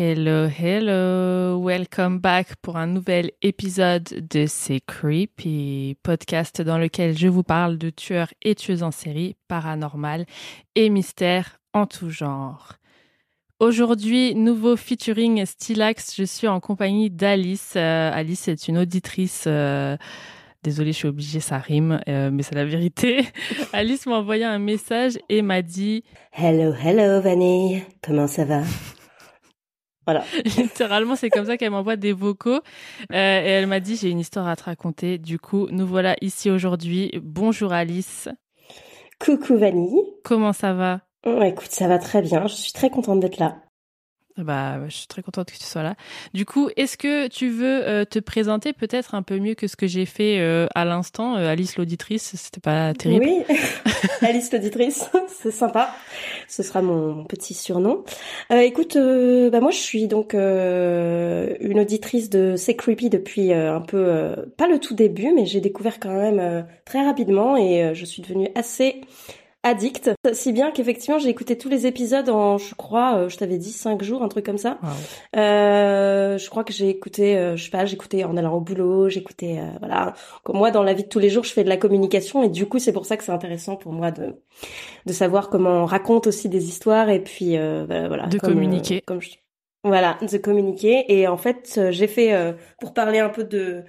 Hello, hello, welcome back pour un nouvel épisode de C'est Creepy, podcast dans lequel je vous parle de tueurs et tueuses en série, paranormal et mystères en tout genre. Aujourd'hui, nouveau featuring Stylax, je suis en compagnie d'Alice. Euh, Alice est une auditrice. euh, Désolée, je suis obligée, ça rime, euh, mais c'est la vérité. Alice m'a envoyé un message et m'a dit Hello, hello, Vanille. Comment ça va? Voilà. Littéralement, c'est comme ça qu'elle m'envoie des vocaux. Euh, et elle m'a dit, j'ai une histoire à te raconter. Du coup, nous voilà ici aujourd'hui. Bonjour Alice. Coucou, Vanille. Comment ça va? Oh, écoute, ça va très bien. Je suis très contente d'être là. Bah, je suis très contente que tu sois là. Du coup, est-ce que tu veux euh, te présenter peut-être un peu mieux que ce que j'ai fait euh, à l'instant Euh, Alice l'auditrice, c'était pas terrible. Oui, Alice l'auditrice, c'est sympa. Ce sera mon petit surnom. Euh, écoute, euh, bah moi je suis donc euh, une auditrice de C'est Creepy depuis euh, un peu, euh, pas le tout début, mais j'ai découvert quand même euh, très rapidement et euh, je suis devenue assez addict, si bien qu'effectivement j'ai écouté tous les épisodes en, je crois, euh, je t'avais dit cinq jours, un truc comme ça. Wow. Euh, je crois que j'ai écouté, euh, je sais pas, j'écoutais en allant au boulot, j'écoutais, euh, voilà. Comme moi, dans la vie de tous les jours, je fais de la communication et du coup, c'est pour ça que c'est intéressant pour moi de de savoir comment on raconte aussi des histoires et puis euh, bah, voilà. De comme, communiquer. comme je- Voilà, de communiquer et en fait, j'ai fait euh, pour parler un peu de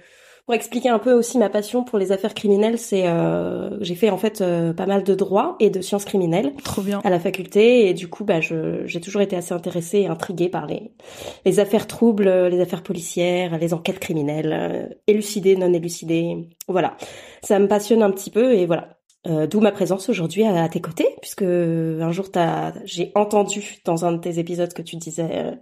pour expliquer un peu aussi ma passion pour les affaires criminelles, c'est euh, j'ai fait en fait euh, pas mal de droit et de sciences criminelles Trop bien. à la faculté et du coup bah je j'ai toujours été assez intéressée et intriguée par les les affaires troubles, euh, les affaires policières, les enquêtes criminelles, euh, élucidées, non élucidées. Voilà. Ça me passionne un petit peu et voilà. Euh, D'où ma présence aujourd'hui à, à tes côtés, puisque un jour j'ai entendu dans un de tes épisodes que tu disais euh,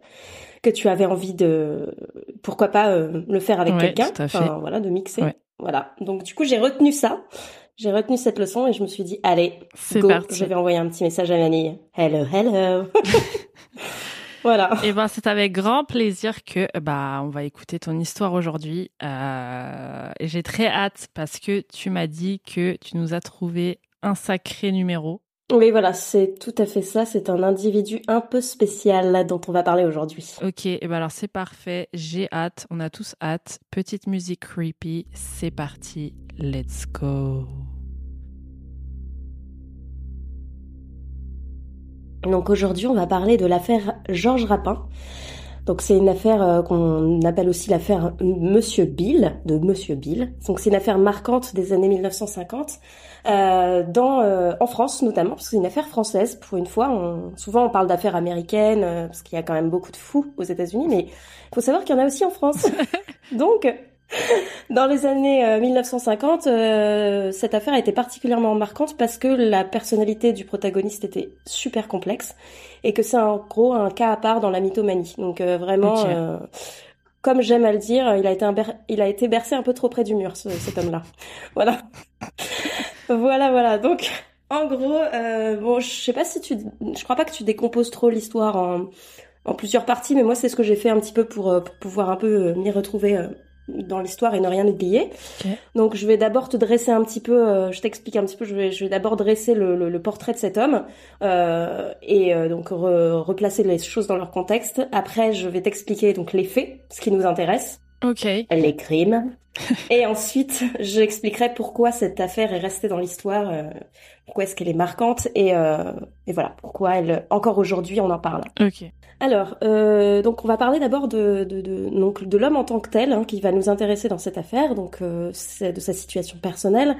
que tu avais envie de, pourquoi pas euh, le faire avec Ouais, quelqu'un, enfin voilà, de mixer. Ouais. Voilà. Donc du coup j'ai retenu ça, j'ai retenu cette leçon et je me suis dit allez, C'est Go, parti. je vais envoyer un petit message à Vanille. Hello, hello. voilà. Et ben, c'est avec grand plaisir que bah on va écouter ton histoire aujourd'hui. Euh, et j'ai très hâte parce que tu m'as dit que tu nous as trouvé un sacré numéro. Oui, voilà, c'est tout à fait ça. C'est un individu un peu spécial là, dont on va parler aujourd'hui. Ok, et ben alors c'est parfait. J'ai hâte. On a tous hâte. Petite musique creepy. C'est parti. Let's go. Donc aujourd'hui, on va parler de l'affaire Georges Rapin. Donc c'est une affaire euh, qu'on appelle aussi l'affaire Monsieur Bill, de Monsieur Bill. Donc c'est une affaire marquante des années 1950, euh, dans, euh, en France notamment, parce que c'est une affaire française pour une fois. On, souvent on parle d'affaires américaines, euh, parce qu'il y a quand même beaucoup de fous aux États-Unis, mais il faut savoir qu'il y en a aussi en France. Donc dans les années euh, 1950, euh, cette affaire a été particulièrement marquante parce que la personnalité du protagoniste était super complexe et que c'est en gros un cas à part dans la mythomanie. Donc euh, vraiment, euh, comme j'aime à le dire, il a été un ber- il a été bercé un peu trop près du mur, ce- cet homme-là. Voilà, voilà, voilà. Donc en gros, euh, bon, je sais pas si tu, je crois pas que tu décomposes trop l'histoire en en plusieurs parties, mais moi c'est ce que j'ai fait un petit peu pour, euh, pour pouvoir un peu euh, m'y retrouver euh, dans l'histoire et ne rien oublier. Donc je vais d'abord te dresser un petit peu, euh, je t'explique un petit peu, je vais, je vais d'abord dresser le, le, le portrait de cet homme euh, et euh, donc re- replacer les choses dans leur contexte. Après je vais t'expliquer donc les faits, ce qui nous intéresse. Ok. les crimes. et ensuite, j'expliquerai pourquoi cette affaire est restée dans l'histoire, euh, pourquoi est-ce qu'elle est marquante et, euh, et voilà pourquoi elle, encore aujourd'hui, on en parle. Ok. Alors, euh, donc on va parler d'abord de, de, de, donc de l'homme en tant que tel, hein, qui va nous intéresser dans cette affaire, donc euh, c'est de sa situation personnelle.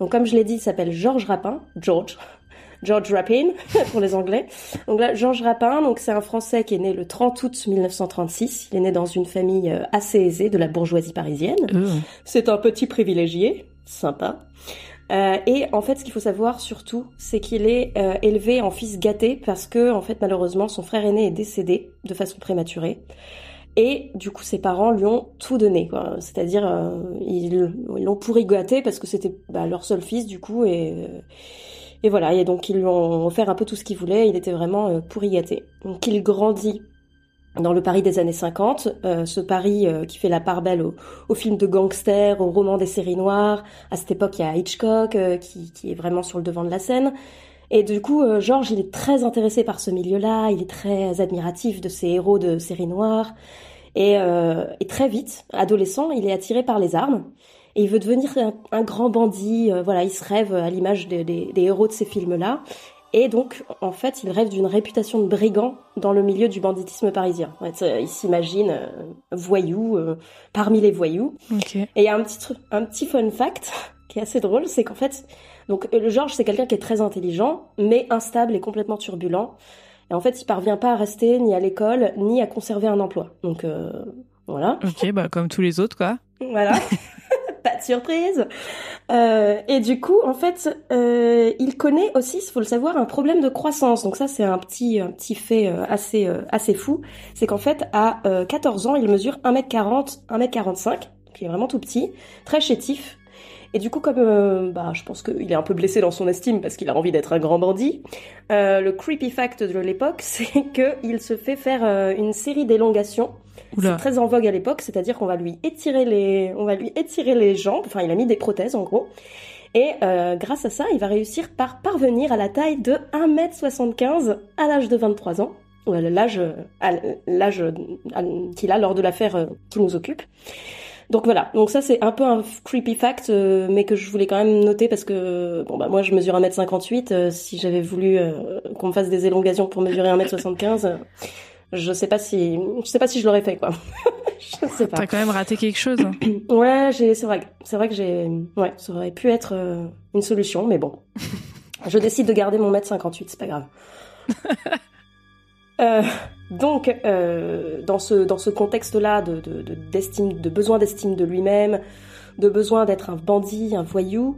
Donc comme je l'ai dit, il s'appelle Georges Rapin, George, George Rapin pour les Anglais. Donc là, Georges Rapin, donc c'est un Français qui est né le 30 août 1936. Il est né dans une famille euh, assez aisée de la bourgeoisie parisienne. Euh. C'est un petit privilégié, sympa. Euh, et en fait, ce qu'il faut savoir surtout, c'est qu'il est euh, élevé en fils gâté parce que, en fait, malheureusement, son frère aîné est décédé de façon prématurée. Et du coup, ses parents lui ont tout donné. C'est-à-dire, euh, ils l'ont pourri gâté parce que c'était bah, leur seul fils, du coup, et et voilà. Et donc, ils lui ont offert un peu tout ce qu'il voulait. Il était vraiment pourri gâté. Donc, il grandit dans le Paris des années 50, euh, ce Paris euh, qui fait la part belle aux, aux films de gangsters, aux romans des séries noires. À cette époque, il y a Hitchcock euh, qui, qui est vraiment sur le devant de la scène. Et du coup, euh, Georges, il est très intéressé par ce milieu-là, il est très admiratif de ces héros de séries noires. Et, euh, et très vite, adolescent, il est attiré par les armes. Et il veut devenir un, un grand bandit. euh, voilà, il se rêve à l'image des- des- des héros de ces films-là. Et donc, en fait, il rêve d'une réputation de brigand dans le milieu du banditisme parisien. En fait, il s'imagine euh, voyou euh, parmi les voyous. Et il y a un petit, tru- un petit fun fact qui est assez drôle, c'est qu'en fait, donc euh, Georges, c'est quelqu'un qui est très intelligent, mais instable et complètement turbulent. Et en fait, il parvient pas à rester ni à l'école, ni à conserver un emploi. Donc euh, voilà. Ok, bah comme tous les autres, quoi. Voilà. Pas de surprise. Euh, et du coup, en fait, euh, il connaît aussi, il faut le savoir, un problème de croissance. Donc ça, c'est un petit, fait euh, assez, assez fou. C'est qu'en fait, à euh, 14 ans, il mesure 1m40, 1m45. Donc il est vraiment tout petit, très chétif. Et du coup, comme bah, je pense qu'il est un peu blessé dans son estime parce qu'il a envie d'être un grand bandit, le creepy fact de l'époque, c'est qu'il se fait faire une série d'élongations. C'est très en vogue à l'époque, c'est-à-dire qu'on va lui étirer les, on va lui étirer les jambes. Enfin, il a mis des prothèses en gros. Et euh, grâce à ça, il va réussir par parvenir à la taille de 1m75 à l'âge de 23 ans. Ou à l'âge, l'âge qu'il a lors de l'affaire euh, qui nous occupe. Donc voilà, donc ça c'est un peu un creepy fact, euh, mais que je voulais quand même noter parce que bon bah moi je mesure 1m58, euh, si j'avais voulu euh, qu'on me fasse des élongations pour mesurer 1m75, euh, je sais pas si je sais pas si je l'aurais fait quoi. je sais pas. T'as quand même raté quelque chose. hein. Ouais, j'ai c'est vrai, c'est vrai que j'ai ouais, ça aurait pu être euh, une solution, mais bon. je décide de garder mon mètre 58, c'est pas grave. Euh, donc, euh, dans ce dans ce contexte-là de de de- de, besoin d'estime de lui-même, de besoin d'être un bandit, un voyou,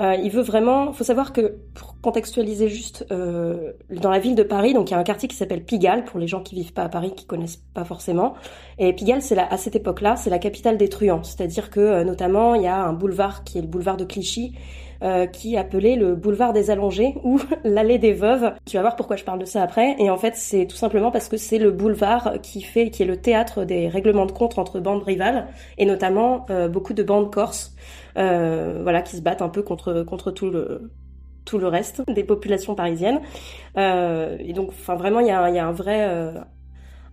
euh, il veut vraiment. Faut savoir que pour contextualiser juste euh, dans la ville de Paris, donc il y a un quartier qui s'appelle Pigalle pour les gens qui vivent pas à Paris, qui connaissent pas forcément. Et Pigalle, c'est à cette époque-là, c'est la capitale des truands. C'est-à-dire que euh, notamment il y a un boulevard qui est le boulevard de Clichy, euh, qui appelé le boulevard des allongés ou l'allée des veuves. Tu vas voir pourquoi je parle de ça après. Et en fait, c'est tout simplement parce que c'est le boulevard qui fait, qui est le théâtre des règlements de compte entre bandes rivales et notamment euh, beaucoup de bandes corses, euh, voilà, qui se battent un peu contre contre tout le tout le reste des populations parisiennes. Euh, et donc, enfin, vraiment, il y a, y a un vrai euh,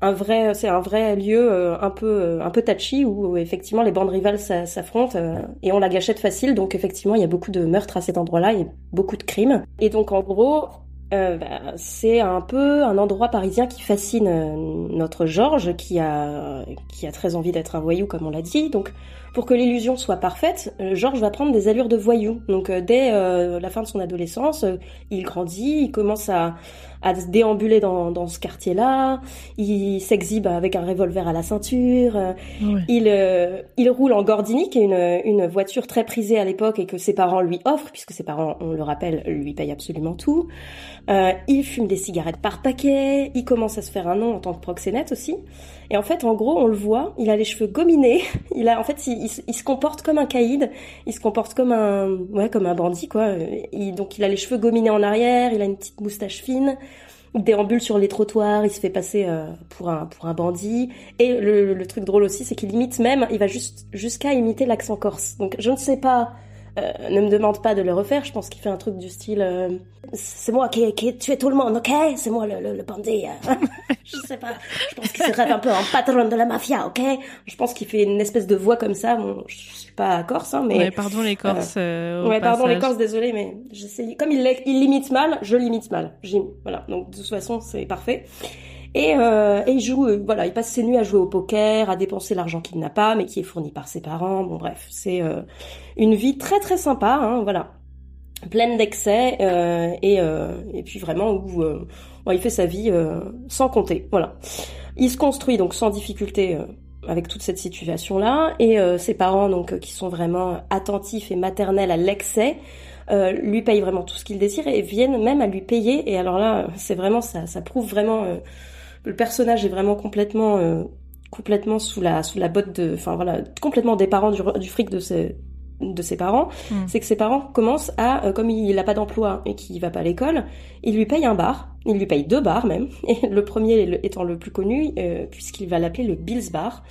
un vrai, c'est un vrai lieu euh, un peu, euh, un peu touchy où, effectivement les bandes rivales s'a- s'affrontent euh, et on la gâchette facile. Donc effectivement, il y a beaucoup de meurtres à cet endroit-là et beaucoup de crimes. Et donc en gros, euh, bah, c'est un peu un endroit parisien qui fascine notre Georges, qui a, qui a très envie d'être un voyou comme on l'a dit. Donc pour que l'illusion soit parfaite, Georges va prendre des allures de voyou. Donc dès la fin de son adolescence, il grandit, il commence à, à se déambuler dans, dans ce quartier-là, il s'exhibe avec un revolver à la ceinture, Ouais. il, euh, il roule en Gordini, qui est une, une voiture très prisée à l'époque et que ses parents lui offrent, puisque ses parents, on le rappelle, lui payent absolument tout. Euh, il fume des cigarettes par paquet, il commence à se faire un nom en tant que proxénète aussi. Et en fait, en gros, on le voit, il a les cheveux gominés, il a, en fait, il, il se- il se comporte comme un caïd, il se comporte comme un, ouais, comme un bandit, quoi. Il- donc, il a les cheveux gominés en arrière, il a une petite moustache fine, déambule sur les trottoirs, il se fait passer euh, pour un pour un bandit. Et le, le truc drôle aussi, c'est qu'il imite même, il va juste jusqu'à imiter l'accent corse. Donc je ne sais pas euh, ne me demande pas de le refaire. Je pense qu'il fait un truc du style euh, c'est moi qui, qui ai tué tout le monde, ok? C'est moi le, le, le bandit. euh. je sais pas. Je pense qu'il se rêve un peu en patron de la mafia, ok? Je pense qu'il fait une espèce de voix comme ça. Bon, je suis pas corse, hein, mais Ouais, pardon les Corses. euh, au ouais, pardon les. Corses, désolé, mais j'essaie. Comme il, limite mal, je limite mal. J'im- Voilà, donc de toute façon, c'est parfait. Et, euh, et il joue, euh, voilà, il passe ses nuits à jouer au poker, à dépenser l'argent qu'il n'a pas, mais qui est fourni par ses parents. Bon, bref, c'est euh, une vie très très sympa, hein, voilà, pleine d'excès euh, et euh, et puis vraiment où ouais, il fait sa vie sans compter, voilà. Il se construit donc sans difficulté. avec toute cette situation-là, et euh, ses parents donc qui sont vraiment attentifs et maternels à l'excès, euh, lui payent vraiment tout ce qu'il désire et viennent même à lui payer. Et alors là, c'est vraiment ça, ça prouve vraiment euh, le personnage est vraiment complètement, euh, complètement sous la sous la botte de, enfin voilà, complètement dépendant du, du fric de ses de ses parents. Mm. C'est que ses parents commencent à, euh, comme il n'a pas d'emploi et qu'il va pas à l'école, il lui paye un bar. Il lui paye deux bars même. Et le premier étant le plus connu, euh, puisqu'il va l'appeler le Bills Bar.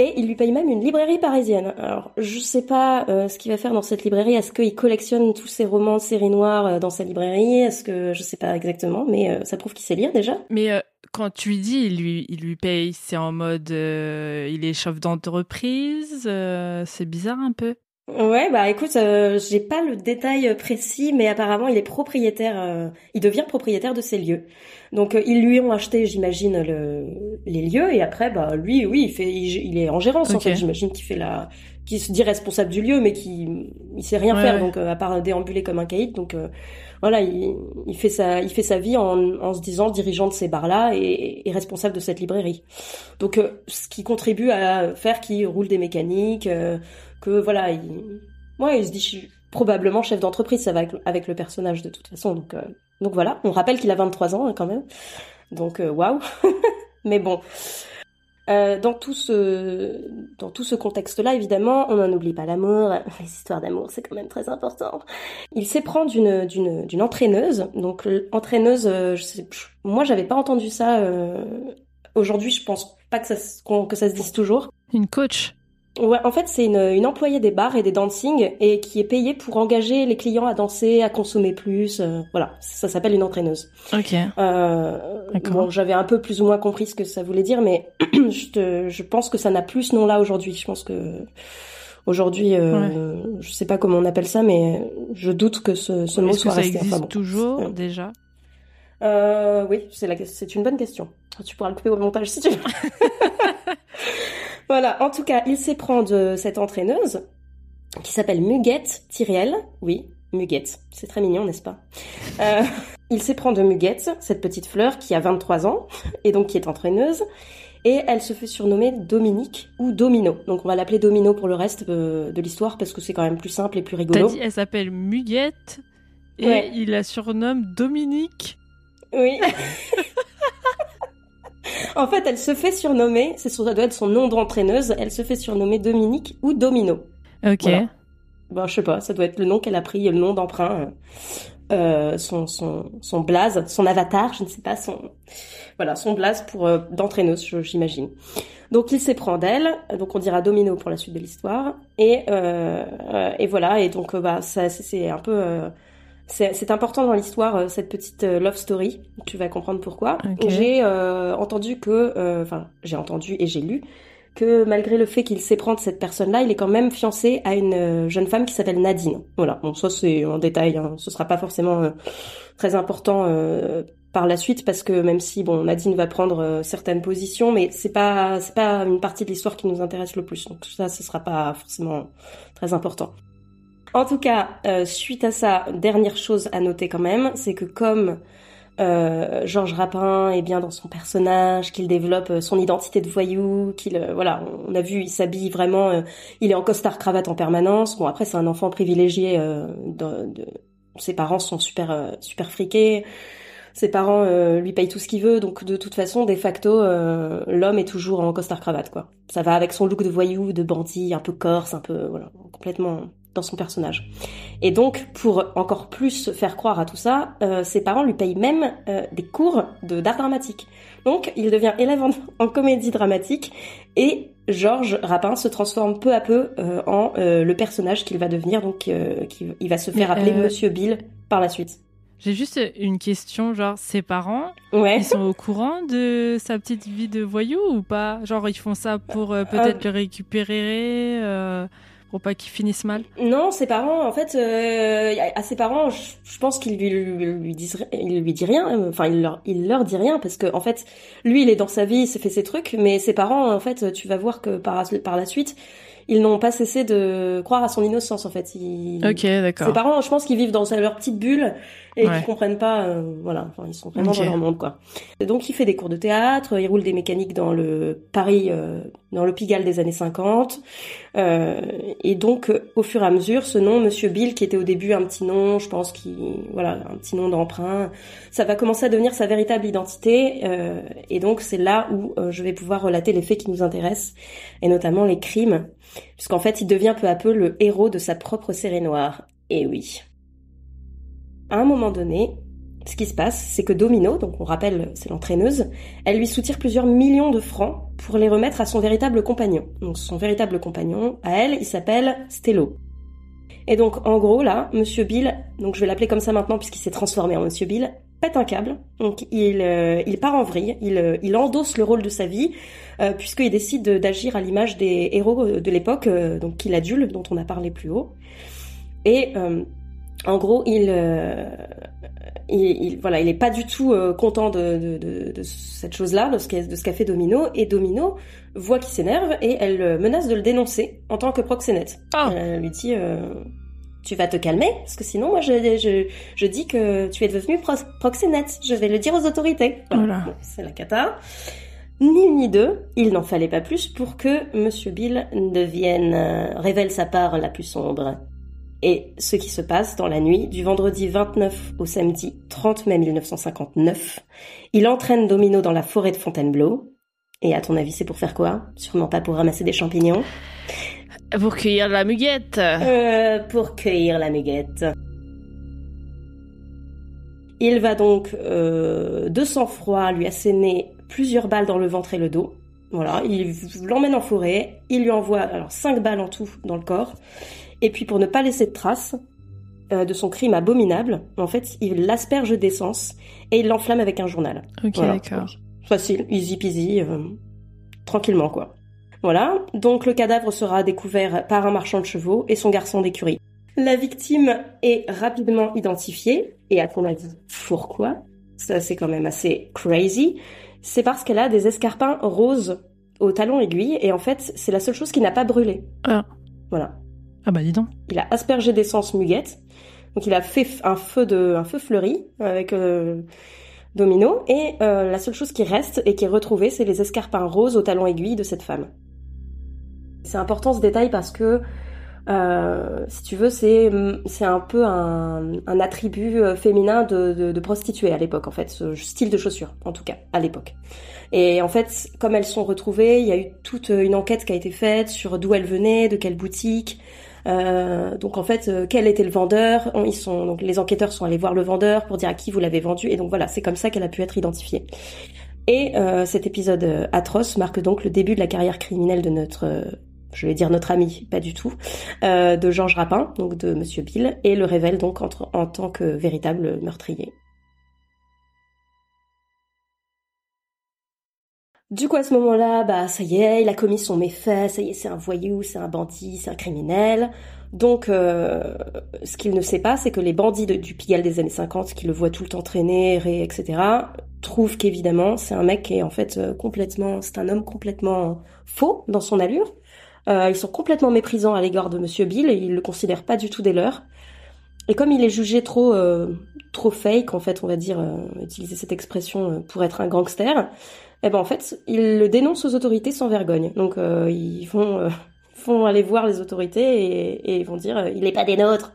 Et il lui paye même une librairie parisienne. Alors, je sais pas euh, ce qu'il va faire dans cette librairie. Est-ce qu'il collectionne tous ses romans de séries noires euh, dans sa librairie? Est-ce que je sais pas exactement, mais euh, ça prouve qu'il sait lire déjà? Mais euh, quand tu lui dis, il lui, il lui paye, c'est en mode, euh, il est chef d'entreprise, euh, c'est bizarre un peu. Ouais, bah écoute, euh, j'ai pas le détail précis, mais apparemment il est propriétaire, euh, il devient propriétaire de ces lieux. Donc euh, ils lui ont acheté, j'imagine, le, les lieux, et après, bah lui, oui, il fait, il, il est en gérance en fait. J'imagine qu'il fait la, qu'il se dit responsable du lieu, mais qui, il sait rien Ouais, faire, ouais. donc euh, à part déambuler comme un caïd. Donc euh, voilà, il, il fait sa, il fait sa vie en, en se disant dirigeant de ces bars-là et, et responsable de cette librairie. Donc euh, ce qui contribue à faire qu'il roule des mécaniques. euh, que voilà, il, ouais, il se dit je suis probablement chef d'entreprise, ça va avec, avec le personnage de toute façon. Donc, euh, donc voilà, on rappelle qu'il a 23 ans hein, quand même. Donc euh, waouh. Mais bon, euh, dans tout ce dans tout ce contexte-là, évidemment, on n'en oublie pas l'amour. Les histoires d'amour, c'est quand même très important. Il s'éprend d'une d'une d'une entraîneuse. Donc l'entraîneuse, euh, je sais, moi j'avais pas entendu ça. euh, Aujourd'hui, je pense pas que ça que ça se dise toujours. Une coach. Ouais, en fait, c'est une, une employée des bars et des dancing et qui est payée pour engager les clients à danser, à consommer plus. euh, voilà, ça s'appelle une entraîneuse. Ok. Euh, bon, j'avais un peu plus ou moins compris ce que ça voulait dire, mais je, te- je pense que ça n'a plus ce nom-là aujourd'hui. Je pense que aujourd'hui, euh, je sais pas comment on appelle ça, mais je doute que ce, ce mot Est-ce que soit ça resté. existe Enfin, bon. toujours déjà? Euh, oui, c'est la, c'est une bonne question. Tu pourras le couper au montage si tu veux. voilà. En tout cas, il s'éprend de cette entraîneuse qui s'appelle Muguette Tyriel. Oui, Muguette. C'est très mignon, n'est-ce pas? Euh, Il s'éprend de Muguette, cette petite fleur qui a 23 ans et donc qui est entraîneuse. Et elle se fait surnommer Dominique ou Domino. Donc on va l'appeler Domino pour le reste euh, de l'histoire parce que c'est quand même plus simple et plus rigolo. dit, elle s'appelle Muguette et Ouais. il la surnomme Dominique. Oui. en fait, elle se fait surnommer, c'est ça doit être son nom d'entraîneuse, elle se fait surnommer Dominique ou Domino. Ok. Voilà. Ben, je sais pas, ça doit être le nom qu'elle a pris, le nom d'emprunt, euh, son, son, son blaze, son avatar, je ne sais pas, son, voilà, son blaze pour, euh, d'entraîneuse, j'imagine. Donc il s'éprend d'elle, donc on dira Domino pour la suite de l'histoire, et, euh, euh, et voilà, et donc, euh, bah, ça, c'est- c'est un peu, euh, c'est important dans l'histoire, euh, cette petite euh, love story. Tu vas comprendre pourquoi. J'ai euh, entendu que, euh, enfin, j'ai entendu et j'ai lu que malgré le fait qu'il s'éprend de cette personne-là, il est quand même fiancé à une jeune femme qui s'appelle Nadine. Voilà. Bon, ça c'est un détail. Hein. Ce sera pas forcément euh, très important euh, par la suite parce que même si bon, Nadine va prendre certaines positions, mais c'est pas c'est pas une partie de l'histoire qui nous intéresse le plus. Donc ça, ce sera pas forcément très important. En tout cas, euh, suite à ça, dernière chose à noter quand même, c'est que comme euh, Georges Rapin est bien dans son personnage, qu'il développe euh, son identité de voyou, qu'il euh, voilà, on a vu, il s'habille vraiment, il est en costard cravate en permanence. Bon après c'est un enfant privilégié, de, ses parents sont super super friqués, ses parents lui payent tout ce qu'il veut, donc de toute façon de facto l'homme est toujours en costard cravate quoi. Ça va avec son look de voyou, de bandit, un peu corse, un peu voilà, complètement dans son personnage. Et donc, pour encore plus faire croire à tout ça, euh, ses parents lui payent même euh, des cours de d'art dramatique. Donc, il devient élève en, comédie dramatique et Georges Rapin se transforme peu à peu euh, en le personnage qu'il va devenir. Donc, il va se faire appeler Monsieur Bill par la suite. J'ai juste une question, genre ses parents, ouais. ils sont au courant de sa petite vie de voyou ou pas? Genre ils font ça pour peut-être le récupérer pour pas mal Non, ses parents, en fait, euh, à ses parents, je, pense qu'il lui, lui, il lui dit rien. Enfin, il leur, il leur dit rien parce que, en fait, lui, il est dans sa vie, il s'est fait ses trucs, mais ses parents, en fait, tu vas voir que par, par la suite, ils n'ont pas cessé de croire à son innocence, en fait. ok, d'accord. Ses parents, je pense qu'ils vivent dans leur petite bulle et qui comprennent pas, euh, voilà, enfin, ils sont vraiment dans leur monde, quoi. donc, il fait des cours de théâtre, il roule des mécaniques dans le Paris, euh, dans le Pigalle des années 50, euh, et donc, au fur et à mesure, ce nom, Monsieur Bill, qui était au début un petit nom, je pense, qui, voilà, un petit nom d'emprunt, ça va commencer à devenir sa véritable identité, et donc, c'est là où je vais pouvoir relater les faits qui nous intéressent, et notamment les crimes, puisqu'en fait, il devient peu à peu le héros de sa propre série noire. Et oui à un moment donné, ce qui se passe, c'est que Domino, donc on rappelle, c'est l'entraîneuse, elle lui soutire plusieurs millions de francs pour les remettre à son véritable compagnon. Donc son véritable compagnon, à elle, il s'appelle Stello. Et donc en gros là, Monsieur Bill, donc je vais l'appeler comme ça maintenant puisqu'il s'est transformé en Monsieur Bill, pète un câble. Donc il, euh, part en vrille, il, euh, il endosse le rôle de sa vie euh, puisqu'il décide d'agir à l'image des héros de l'époque, donc qu'il adule, dont on a parlé plus haut. Et en gros, euh, il, il, voilà, il est pas du tout euh, content de, de, de, cette chose-là, de ce qu'a fait Domino, et Domino voit qu'il s'énerve et elle euh, menace de le dénoncer en tant que proxénète. Ah. Elle lui dit tu vas te calmer parce que sinon moi je, je, je dis que tu es devenu proxénète. Je vais le dire aux autorités. Voilà. C'est la cata. Ni ni deux, il n'en fallait pas plus pour que Monsieur Bill devienne révèle sa part la plus sombre et ce qui se passe dans la nuit du vendredi 29 au samedi 30 mai 1959. Il entraîne Domino dans la forêt de Fontainebleau. Et à ton avis, c'est pour faire quoi? Sûrement pas pour ramasser des champignons? Pour cueillir la muguette. Euh, pour cueillir la muguette. Il va donc euh, de sang-froid lui asséner plusieurs balles dans le ventre et le dos. Voilà, il l'emmène en forêt, il lui envoie alors cinq balles en tout dans le corps. Et puis pour ne pas laisser de traces euh, de son crime abominable, en fait, il l'asperge d'essence et il l'enflamme avec un journal. Ok, d'accord. Facile, easy peasy, euh, tranquillement quoi. Voilà, donc le cadavre sera découvert par un marchand de chevaux et son garçon d'écurie. La victime est rapidement identifiée, et à ton avis, pourquoi? Ça c'est quand même assez crazy. C'est parce qu'elle a des escarpins roses au talon aiguille, et en fait, c'est la seule chose qui n'a pas brûlé. Ah. Voilà. Ah bah dis donc. Il a aspergé d'essence muguette. Donc il a fait un feu de un feu fleuri avec euh, Domino et euh, la seule chose qui reste et qui est retrouvée, c'est les escarpins roses au talon aiguille de cette femme. C'est important ce détail parce que euh, si tu veux, c'est c'est un peu un, un attribut féminin de, de, de prostituée à l'époque en fait, ce style de chaussures en tout cas à l'époque. Et en fait, comme elles sont retrouvées, il y a eu toute une enquête qui a été faite sur d'où elles venaient, de quelle boutique, euh, donc en fait, euh, quel était le vendeur? Ils sont donc les enquêteurs sont allés voir le vendeur pour dire à qui vous l'avez vendu et donc voilà, c'est comme ça qu'elle a pu être identifiée. Et euh, cet épisode atroce marque donc le début de la carrière criminelle de notre je vais dire notre ami, pas du tout, de Georges Rapin, donc de Monsieur Bill, et le révèle donc en tant que véritable meurtrier. Du coup, à ce moment-là, bah, ça y est, il a commis son méfait, ça y est, c'est un voyou, c'est un bandit, c'est un criminel. Donc, euh, ce qu'il ne sait pas, c'est que les bandits du Pigalle des années 50, qui le voient tout le temps traîner, etc., trouvent qu'évidemment, c'est un mec qui est en fait euh, complètement, c'est un homme complètement faux dans son allure. Euh, ils sont complètement méprisants à l'égard de Monsieur Bill et ils le considèrent pas du tout des leurs. Et comme il est jugé trop, trop fake, en fait, on va dire, utiliser cette expression pour être un gangster, eh ben en fait, ils le dénoncent aux autorités sans vergogne. Donc euh, ils vont, euh, font aller voir les autorités et, et vont dire euh, il n'est pas des nôtres.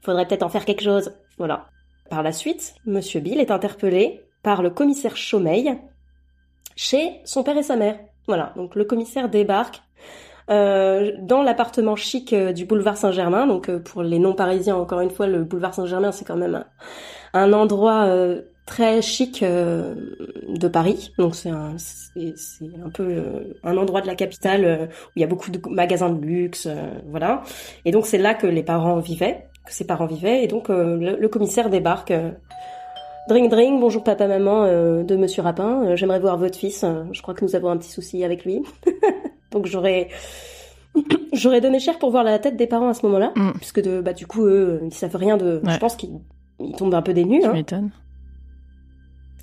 Il faudrait peut-être en faire quelque chose. Voilà. Par la suite, Monsieur Bill est interpellé par le commissaire Chaumeil chez son père et sa mère. Voilà. Donc le commissaire débarque euh, dans l'appartement chic euh, du boulevard Saint-Germain. Donc euh, pour les non-parisiens, encore une fois, le boulevard Saint-Germain, c'est quand même un, un endroit très chic de Paris. Donc c'est un, c'est, un peu un endroit de la capitale où il y a beaucoup de magasins de luxe, voilà. Et donc c'est là que les parents vivaient, que ses parents vivaient. Et donc le, le, commissaire débarque. Dring dring, bonjour papa maman de Monsieur Rapin. J'aimerais voir votre fils. je crois que nous avons un petit souci avec lui. Donc j'aurais j'aurais donné cher pour voir la tête des parents à ce moment-là, mm. puisque de, bah du coup eux ils savent rien de. Je pense qu'ils tombent un peu des nues. Hein.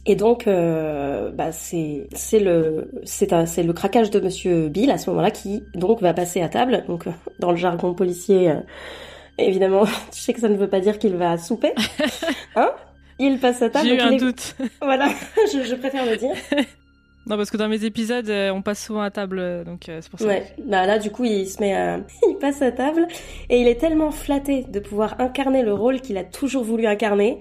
Et donc, euh, bah c'est c'est le c'est c'est le craquage de Monsieur Bill à ce moment-là qui donc va passer à table. Donc euh, dans le jargon policier, euh, évidemment, je sais que ça ne veut pas dire qu'il va souper, hein? Il passe à table. J'ai eu un doute. Voilà, je, je préfère le dire. Non, parce que dans mes épisodes, euh, on passe souvent à table, euh, donc euh, c'est pour ça. Ouais, bah là, du coup, il se met à... il passe à table, et il est tellement flatté de pouvoir incarner le rôle qu'il a toujours voulu incarner,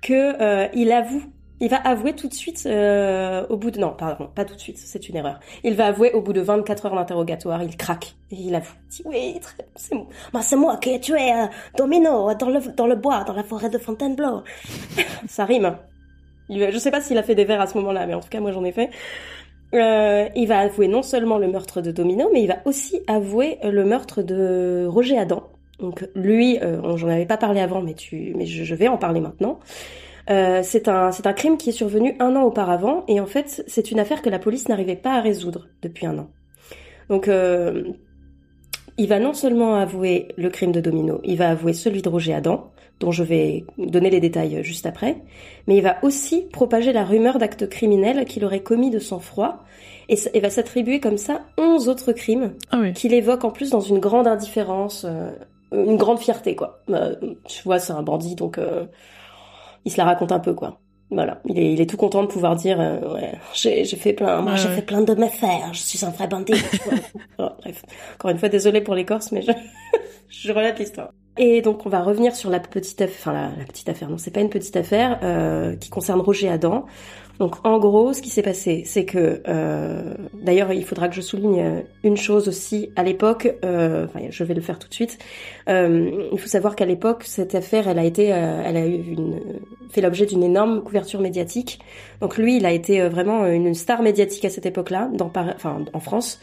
que il avoue il va avouer tout de suite au bout de... Non, pardon, pas tout de suite, c'est une erreur. Il va avouer au bout de 24 heures d'interrogatoire, il craque, et il avoue. Il dit, oui, c'est moi. Bah, c'est moi qui ai tué Domino dans le, dans le bois, dans la forêt de Fontainebleau. Ça rime. Je sais pas s'il a fait des vers à ce moment-là, mais en tout cas, moi j'en ai fait. Euh, il va avouer non seulement le meurtre de Domino, mais il va aussi avouer le meurtre de Roger Adam. Donc lui, euh, j'en avais pas parlé avant, mais tu, mais je, vais en parler maintenant. Euh, c'est un, c'est un crime qui est survenu un an auparavant, et en fait, c'est une affaire que la police n'arrivait pas à résoudre depuis un an. Donc, euh, il va non seulement avouer le crime de Domino, il va avouer celui de Roger Adam, dont je vais donner les détails juste après, mais il va aussi propager la rumeur d'actes criminels qu'il aurait commis de sang-froid, et, va s'attribuer comme ça onze autres crimes ah qu'il évoque en plus dans une grande indifférence, euh, une grande fierté, quoi. Euh, tu vois, c'est un bandit, donc euh, il se la raconte un peu, quoi. Voilà, il est, il est tout content de pouvoir dire, ouais, j'ai, fait plein, moi j'ai fait plein de méfaits, je suis un vrai bandit. bref, encore une fois, désolé pour les Corses, mais je, je relate l'histoire. Et donc on va revenir sur la petite affaire, enfin la, petite affaire, non c'est pas une petite affaire, euh, qui concerne Roger Adam. Donc en gros, ce qui s'est passé, c'est que, euh, d'ailleurs, il faudra que je souligne euh, une chose aussi. À l'époque, euh, enfin, je vais le faire tout de suite. Euh, il faut savoir qu'à l'époque, cette affaire, elle a été, euh, elle a eu une, fait l'objet d'une énorme couverture médiatique. Donc lui, il a été vraiment une star médiatique à cette époque-là, dans, enfin, en France.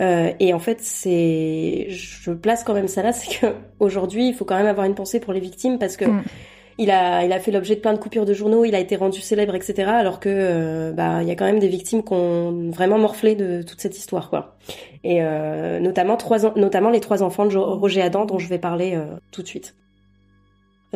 Euh, et en fait, c'est, je place quand même ça là, c'est que aujourd'hui, il faut quand même avoir une pensée pour les victimes parce que mm. Il a, il a fait l'objet de plein de coupures de journaux, il a été rendu célèbre, etc. Alors que, euh, bah, il y a quand même des victimes qui ont vraiment morflé de toute cette histoire, quoi. Et euh, notamment trois, notamment les trois enfants de Roger Adam dont je vais parler euh, tout de suite.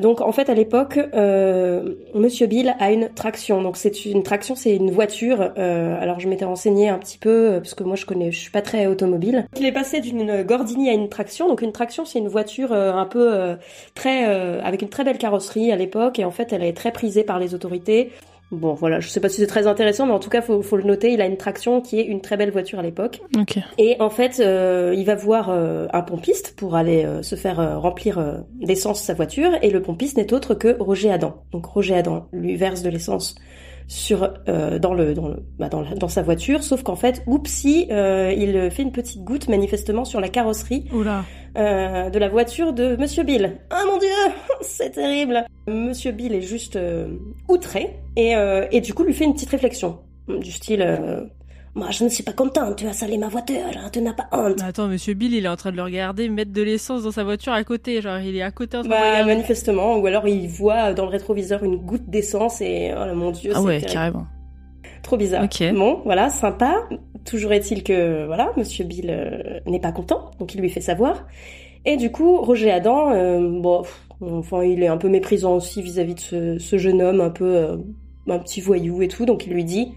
Donc en fait à l'époque, euh, Monsieur Bill a une traction. Donc c'est une traction, c'est une voiture. Euh, alors je m'étais renseignée un petit peu euh, parce que moi je connais, je suis pas très automobile. Il est passé d'une Gordini à une traction. Donc une traction c'est une voiture euh, un peu très avec une très belle carrosserie à l'époque et en fait elle est très prisée par les autorités. Bon, voilà, je sais pas si c'est très intéressant, mais en tout cas, faut, faut le noter. Il a une traction qui est une très belle voiture à l'époque. Et en fait, euh, il va voir euh, un pompiste pour aller euh, se faire remplir d'essence sa voiture, et le pompiste n'est autre que Roger Adam. Donc Roger Adam lui verse de l'essence sur euh, dans le dans le bah, dans, dans, sa voiture sauf qu'en fait oupsie euh, il fait une petite goutte manifestement sur la carrosserie euh, de la voiture de monsieur Bill. Ah mon dieu c'est terrible. Monsieur Bill est juste euh, outré et et du coup lui fait une petite réflexion du style moi, je ne suis pas content, tu as salé ma voiture, tu n'as pas honte. Attends, monsieur Bill, il est en train de le regarder mettre de l'essence dans sa voiture à côté, genre il est à côté en train bah, manifestement, ou alors il voit dans le rétroviseur une goutte d'essence et oh mon dieu, Ah ouais, carrément. Trop bizarre. Ok. Bon, voilà, sympa. Toujours est-il que, voilà, monsieur Bill euh, n'est pas content, donc il lui fait savoir. Et du coup, Roger Adam, euh, bon, enfin, il est un peu méprisant aussi vis-à-vis de ce, ce, jeune homme, un peu, euh, un petit voyou et tout, donc il lui dit,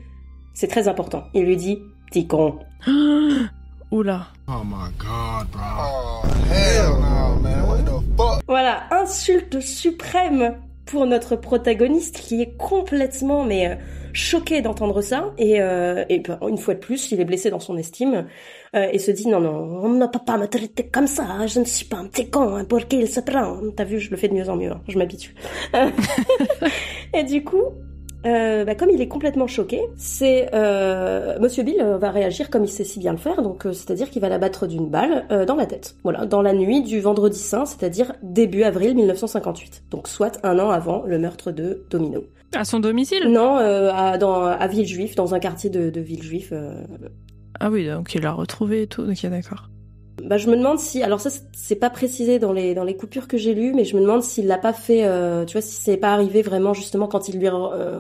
c'est très important. Il lui dit Petit con. Oula. Oh my god, bro. Oh, hell no, man. What the fuck? Voilà, insulte suprême pour notre protagoniste qui est complètement mais euh, choqué d'entendre ça et, euh, et ben, une fois de plus il est blessé dans son estime euh, et se dit non non on ne peut pas me traiter comme ça je ne suis pas un petit con hein, pour qui il se prend t'as vu je le fais de mieux en mieux hein. je m'habitue et du coup euh, bah, comme il est complètement choqué, c'est euh, Monsieur Bill euh, va réagir comme il sait si bien le faire, donc euh, c'est-à-dire qu'il va la battre d'une balle dans la tête. Voilà, dans la nuit du vendredi saint, c'est-à-dire début avril 1958. Donc soit un an avant le meurtre de Domino. À son domicile? Non, à, dans, à Villejuif, dans un quartier de, de Villejuif. Ah oui, donc il l'a retrouvé et tout, ok d'accord. Bah, je me demande si, alors ça c'est- c'est pas précisé dans les dans les coupures que j'ai lues, mais je me demande s'il l'a pas fait, euh, tu vois, si c'est pas arrivé vraiment justement quand il lui euh,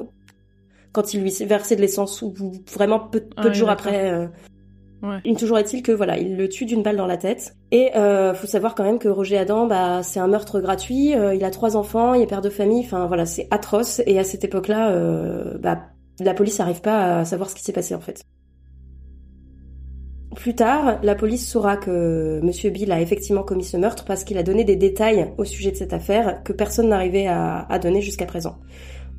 quand il lui versait de l'essence ou vraiment peu, peu Ah de jours après. euh. Ouais. Il toujours est-il que voilà, il le tue d'une balle dans la tête. Et euh, faut savoir quand même que Roger Adam, bah c'est un meurtre gratuit. euh, il a trois enfants, il est père de famille. Enfin voilà, c'est atroce. Et à cette époque-là, euh, bah la police n'arrive pas à savoir ce qui s'est passé en fait. Plus tard, la police saura que Monsieur Bill a effectivement commis ce meurtre parce qu'il a donné des détails au sujet de cette affaire que personne n'arrivait à, à donner jusqu'à présent.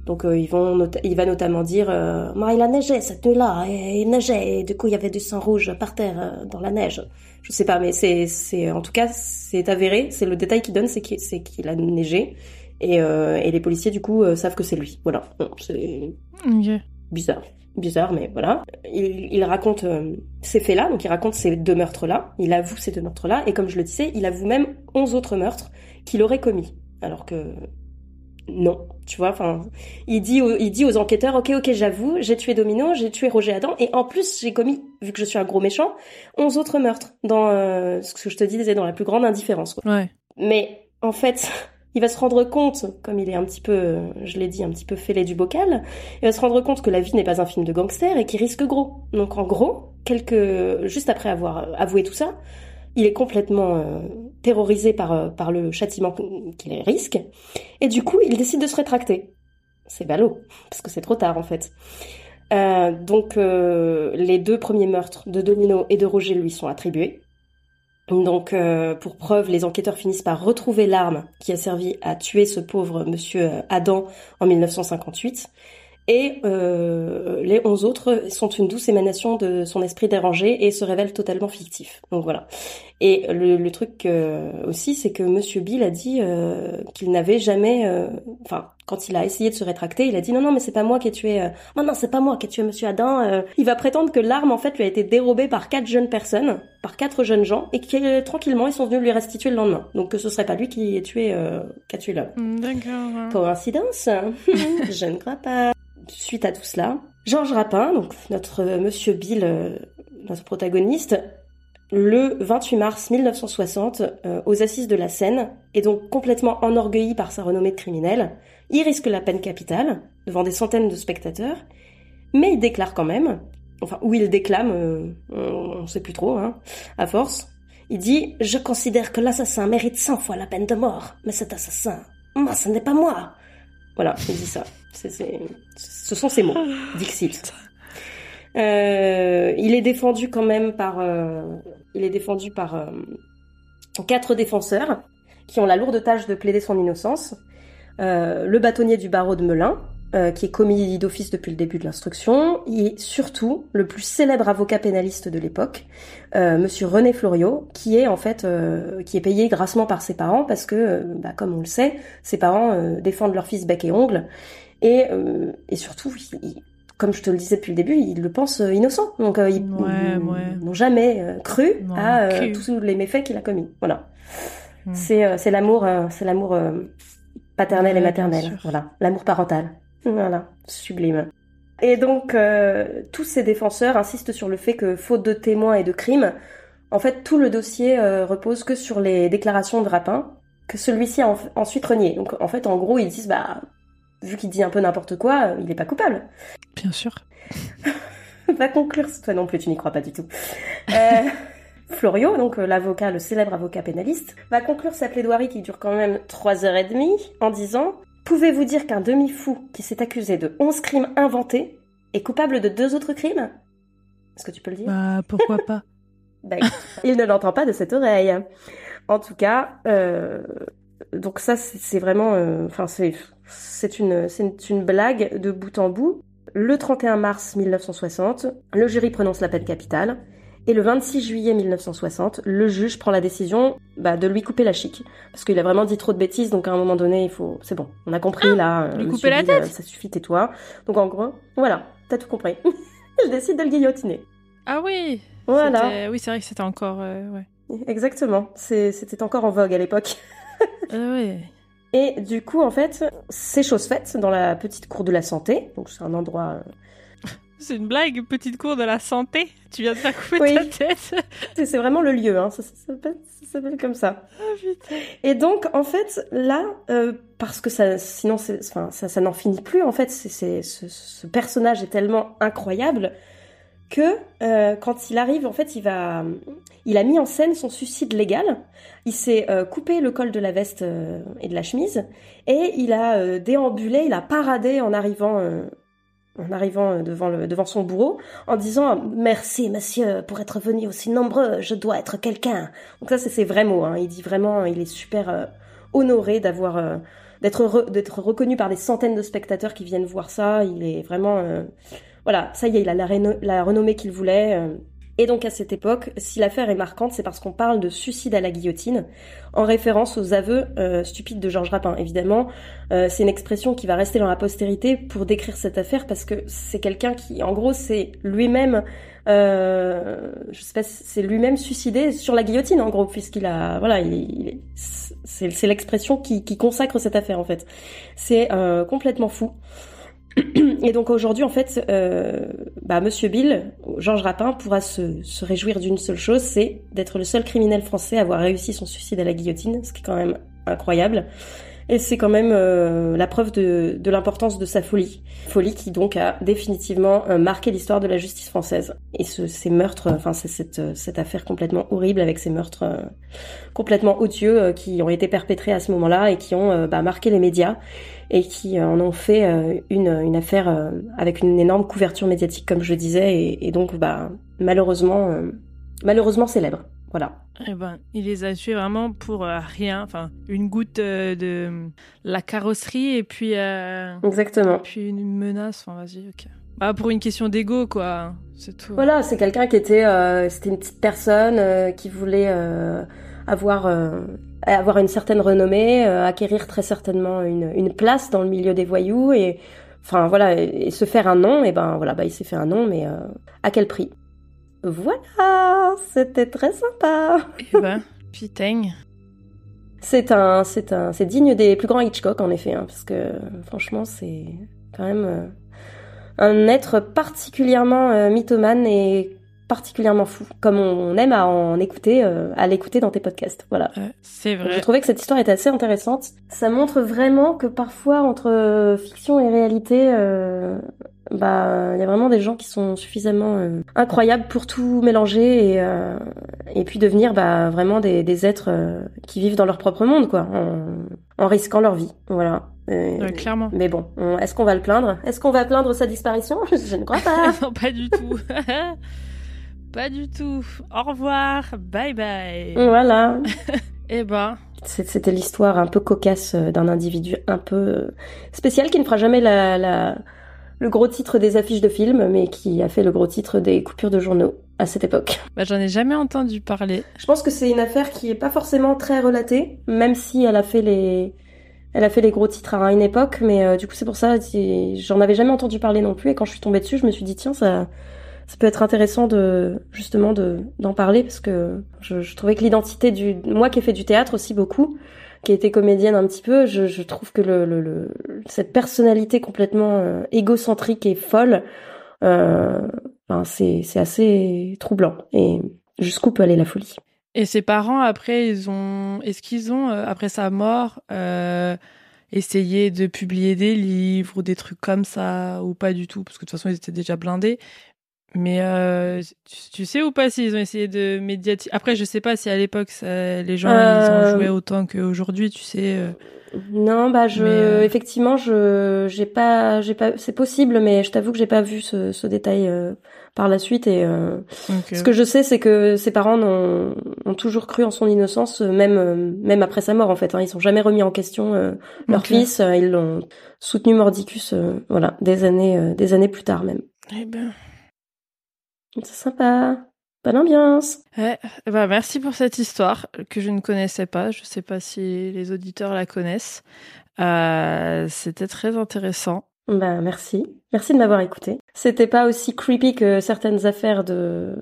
Donc euh, ils vont il va notamment dire euh, Moi, il a neigé cette nuit-là, et il neigeait, et du coup il y avait du sang rouge par terre euh, dans la neige. Je sais pas, mais c'est c'est en tout cas c'est avéré. C'est le détail qu'il donne, c'est qu'il c'est qu'il a neigé et, euh, et les policiers du coup euh, savent que c'est lui. Voilà, Bon, c'est bizarre. Bizarre, mais voilà. Il, il raconte euh, ces faits-là, donc il raconte ces deux meurtres-là, il avoue ces deux meurtres-là, et comme je le disais, il avoue même 11 autres meurtres qu'il aurait commis. Alors que non, tu vois, enfin, il dit, aux, il dit aux enquêteurs, ok, ok, j'avoue, j'ai tué Domino, j'ai tué Roger Adam, et en plus j'ai commis, vu que je suis un gros méchant, 11 autres meurtres dans euh, ce que je te disais, dans la plus grande indifférence. Quoi. Ouais. Mais en fait, il va se rendre compte, comme il est un petit peu, je l'ai dit, un petit peu fêlé du bocal, il va se rendre compte que la vie n'est pas un film de gangster et qu'il risque gros. Donc en gros, quelques, juste après avoir avoué tout ça, il est complètement euh, terrorisé par, euh, par le châtiment qu'il risque, et du coup, il décide de se rétracter. C'est ballot, parce que c'est trop tard en fait. Euh, donc les deux premiers meurtres de Domino et de Roger lui sont attribués. Donc, pour preuve, les enquêteurs finissent par retrouver l'arme qui a servi à tuer ce pauvre monsieur Adam en 1958. Et euh, les onze autres sont une douce émanation de son esprit dérangé et se révèlent totalement fictifs. Donc voilà. Et le, le truc euh, aussi, c'est que Monsieur Bill a dit euh, qu'il n'avait jamais, euh, enfin, quand il a essayé de se rétracter, il a dit non non mais c'est pas moi qui ai tué, euh, non non c'est pas moi qui ai tué Monsieur Adam. euh. il va prétendre que l'arme en fait lui a été dérobée par quatre jeunes personnes, par quatre jeunes gens, et que tranquillement ils sont venus lui restituer le lendemain. Donc que ce serait pas lui qui ait tué, euh, qui a tué l'homme. Mm, D'accord. Coïncidence Je ne crois pas. Suite à tout cela, Georges Rapin, donc notre euh, Monsieur Bill, euh, notre protagoniste, le 28 mars 1960, euh, aux assises de la Seine, est donc complètement enorgueilli par sa renommée de criminel. Il risque la peine capitale devant des centaines de spectateurs, mais il déclare quand même, enfin, ou il déclame, on ne sait plus trop, hein, à force. Il dit Je considère que l'assassin mérite 100 fois la peine de mort, mais cet assassin, moi, ce n'est pas moi. Voilà, il dit ça. Ce sont ses mots. Dixit. Euh, il est défendu quand même par, euh, il est défendu par euh, quatre défenseurs qui ont la lourde tâche de plaider son innocence. Le bâtonnier du barreau de Melun, euh, qui est commis d'office depuis le début de l'instruction, et surtout le plus célèbre avocat pénaliste de l'époque, euh, Monsieur René Floriot, qui est en fait euh, qui est payé grassement par ses parents parce que, euh, bah, comme on le sait, ses parents euh, défendent leur fils bec et ongle, et, euh, et surtout, il- comme je te le disais depuis le début, ils le pensent innocent, donc euh, ils Ouais, n'ont jamais cru Non, à tous les méfaits qu'il a commis. Voilà, Mm. c'est euh, c'est l'amour, euh, c'est l'amour paternel Ouais, et maternel, voilà, l'amour parental. Voilà, sublime. Et donc, euh, tous ces défenseurs insistent sur le fait que, faute de témoins et de crimes, en fait, tout le dossier euh, repose que sur les déclarations de Rapin, que celui-ci a en- ensuite renié. Donc, en fait, en gros, ils disent, bah, vu qu'il dit un peu n'importe quoi, euh, il n'est pas coupable. Bien sûr. Va conclure, toi non plus, tu n'y crois pas du tout. Florio, donc l'avocat, le célèbre avocat pénaliste, va conclure sa plaidoirie qui dure quand même trois heures et demie en disant Pouvez-vous dire qu'un demi-fou qui s'est accusé de 11 crimes inventés est coupable de deux autres crimes? Est-ce que tu peux le dire? Bah, pourquoi pas? Ben, il ne l'entend pas de cette oreille. En tout cas, euh, donc ça, c'est vraiment, euh, enfin, c'est c'est une, c'est une blague de bout en bout. Le 31 mars 1960, le jury prononce la peine capitale Et le 26 juillet 1960, le juge prend la décision bah, de lui couper la chic. Parce qu'il a vraiment dit trop de bêtises, donc à un moment donné, il faut. C'est bon, on a compris là. lui euh, couper la tête Ça suffit, tais-toi. Donc en gros, voilà, t'as tout compris. il décide de le guillotiner. Ah oui. Voilà. Oui, c'est vrai que c'était encore. euh, ouais. Exactement. C'était encore en vogue à l'époque. Ah ouais. Et du coup, en fait, c'est chose faite dans la petite cour de la santé. Donc c'est un endroit. euh, C'est une blague, petite cour de la santé. Tu viens de faire couper Oui. ta tête. C'est vraiment le lieu, hein. ça, s'appelle comme ça. Ah putain. Et donc, en fait, là, euh, parce que ça, sinon, enfin, ça, ça n'en finit plus. En fait, c'est, ce, ce personnage est tellement incroyable que euh, quand il arrive, en fait, il va, il a mis en scène son suicide légal. Il s'est euh, coupé le col de la veste euh, et de la chemise et il a déambulé, il a paradé en arrivant. En arrivant euh, devant, le, devant son bourreau, en disant Merci, monsieur, pour être venu aussi nombreux, je dois être quelqu'un. Donc, ça, c'est ses vrais mots. Hein. Il dit vraiment, il est super euh, honoré d'avoir. euh, d'être re- d'être reconnu par des centaines de spectateurs qui viennent voir ça. Il est vraiment. euh, voilà, ça y est, il a la renommée qu'il voulait. Et donc, à cette époque, si l'affaire est marquante, c'est parce qu'on parle de suicide à la guillotine, en référence aux aveux euh, stupides de Georges Rapin. Évidemment, euh, c'est une expression qui va rester dans la postérité pour décrire cette affaire parce que c'est quelqu'un qui, en gros, c'est lui-même, euh, je sais pas, c'est lui-même suicidé sur la guillotine, en gros, puisqu'il a, voilà, il, il est- c'est, l'expression qui, qui consacre cette affaire en fait. C'est euh, complètement fou. Et donc aujourd'hui, en fait, euh, bah, Monsieur Bill, Georges Rapin, pourra se, se réjouir d'une seule chose, c'est d'être le seul criminel français à avoir réussi son suicide à la guillotine, ce qui est quand même incroyable. Et c'est quand même euh, la preuve de, l'importance de sa folie. Folie qui donc a définitivement euh, marqué l'histoire de la justice française. Et ce, ces meurtres, enfin c'est cette, euh, affaire complètement horrible avec ces meurtres complètement odieux qui ont été perpétrés à ce moment-là et qui ont bah, marqué les médias et qui en ont fait une, affaire avec une énorme couverture médiatique comme je disais et, donc bah, malheureusement malheureusement célèbre. Voilà. Eh ben, il les a tués vraiment pour euh, rien. Enfin, une goutte euh, de la carrosserie et puis, euh, Exactement. puis une menace. Enfin, vas-y, ok. Bah, pour une question d'ego, quoi. C'est tout. Voilà, c'est quelqu'un qui était, c'était une petite personne qui voulait avoir avoir une certaine renommée, acquérir très certainement une, une place dans le milieu des voyous et enfin voilà et, et se faire un nom. Et ben voilà, bah il s'est fait un nom, mais à quel prix? Voilà, c'était très sympa. Eh ben, putain. C'est un, c'est un, c'est digne des plus grands Hitchcock en effet, hein, parce que franchement c'est quand même euh, un être particulièrement euh, mythomane et particulièrement fou, comme on aime à en écouter, euh, à l'écouter dans tes podcasts. Voilà. C'est vrai. J'ai trouvé que cette histoire était assez intéressante. Ça montre vraiment que parfois entre fiction et réalité, euh, bah il y a vraiment des gens qui sont suffisamment euh, incroyables pour tout mélanger et euh, et puis devenir bah vraiment des, des êtres euh, qui vivent dans leur propre monde quoi, en, en risquant leur vie. Voilà. Ouais, clairement. mais bon, on- est-ce qu'on va le plaindre? Est-ce qu'on va plaindre sa disparition? Je ne crois pas. non, pas du tout. pas du tout. Au revoir. Bye bye. voilà. Eh ben, C'était l'histoire un peu cocasse d'un individu un peu spécial qui ne fera jamais la, la- le gros titre des affiches de films, mais qui a fait le gros titre des coupures de journaux à cette époque. bah, j'en ai jamais entendu parler. Je pense que c'est une affaire qui est pas forcément très relatée, même si elle a fait les, elle a fait les gros titres à une époque, mais euh, du coup c'est pour ça, j'en avais jamais entendu parler non plus, et quand je suis tombée dessus, je me suis dit tiens ça, ça peut être intéressant de justement de d'en parler parce que je, je trouvais que l'identité du, moi qui ai fait du théâtre aussi beaucoup, qui était comédienne un petit peu, je, trouve que le, cette personnalité complètement euh, égocentrique et folle, euh, ben, c'est assez troublant et jusqu'où peut aller la folie? Et ses parents, après, ils ont. Est-ce qu'ils ont, euh, après sa mort, essayé de publier des livres ou des trucs comme ça, ou pas du tout? Parce que de toute façon, ils étaient déjà blindés. Mais euh, tu, sais ou pas s'ils ont essayé de médiatiser Après, je sais pas si à l'époque, ça- les gens, ils Euh, ont joué autant qu'aujourd'hui, tu sais. euh. Non, bah je, euh, effectivement, je, j'ai pas, j'ai pas, c'est possible, mais je t'avoue que j'ai pas vu ce, ce détail euh, par la suite. Et euh, euh, ce que je sais, c'est que ses parents ont, ont toujours cru en son innocence, euh, même, euh, même après sa mort en fait. Hein, ils sont jamais remis en question euh, leur fils. euh, ils l'ont soutenu mordicus, euh, voilà, des années, euh, des années plus tard même. eh ben, C'est sympa. Bonne ambiance. Ouais, bah merci pour cette histoire que je ne connaissais pas. Je ne sais pas si les auditeurs la connaissent. Euh, C'était très intéressant. Bah merci. Merci de m'avoir écouté. C'était pas aussi creepy que certaines affaires de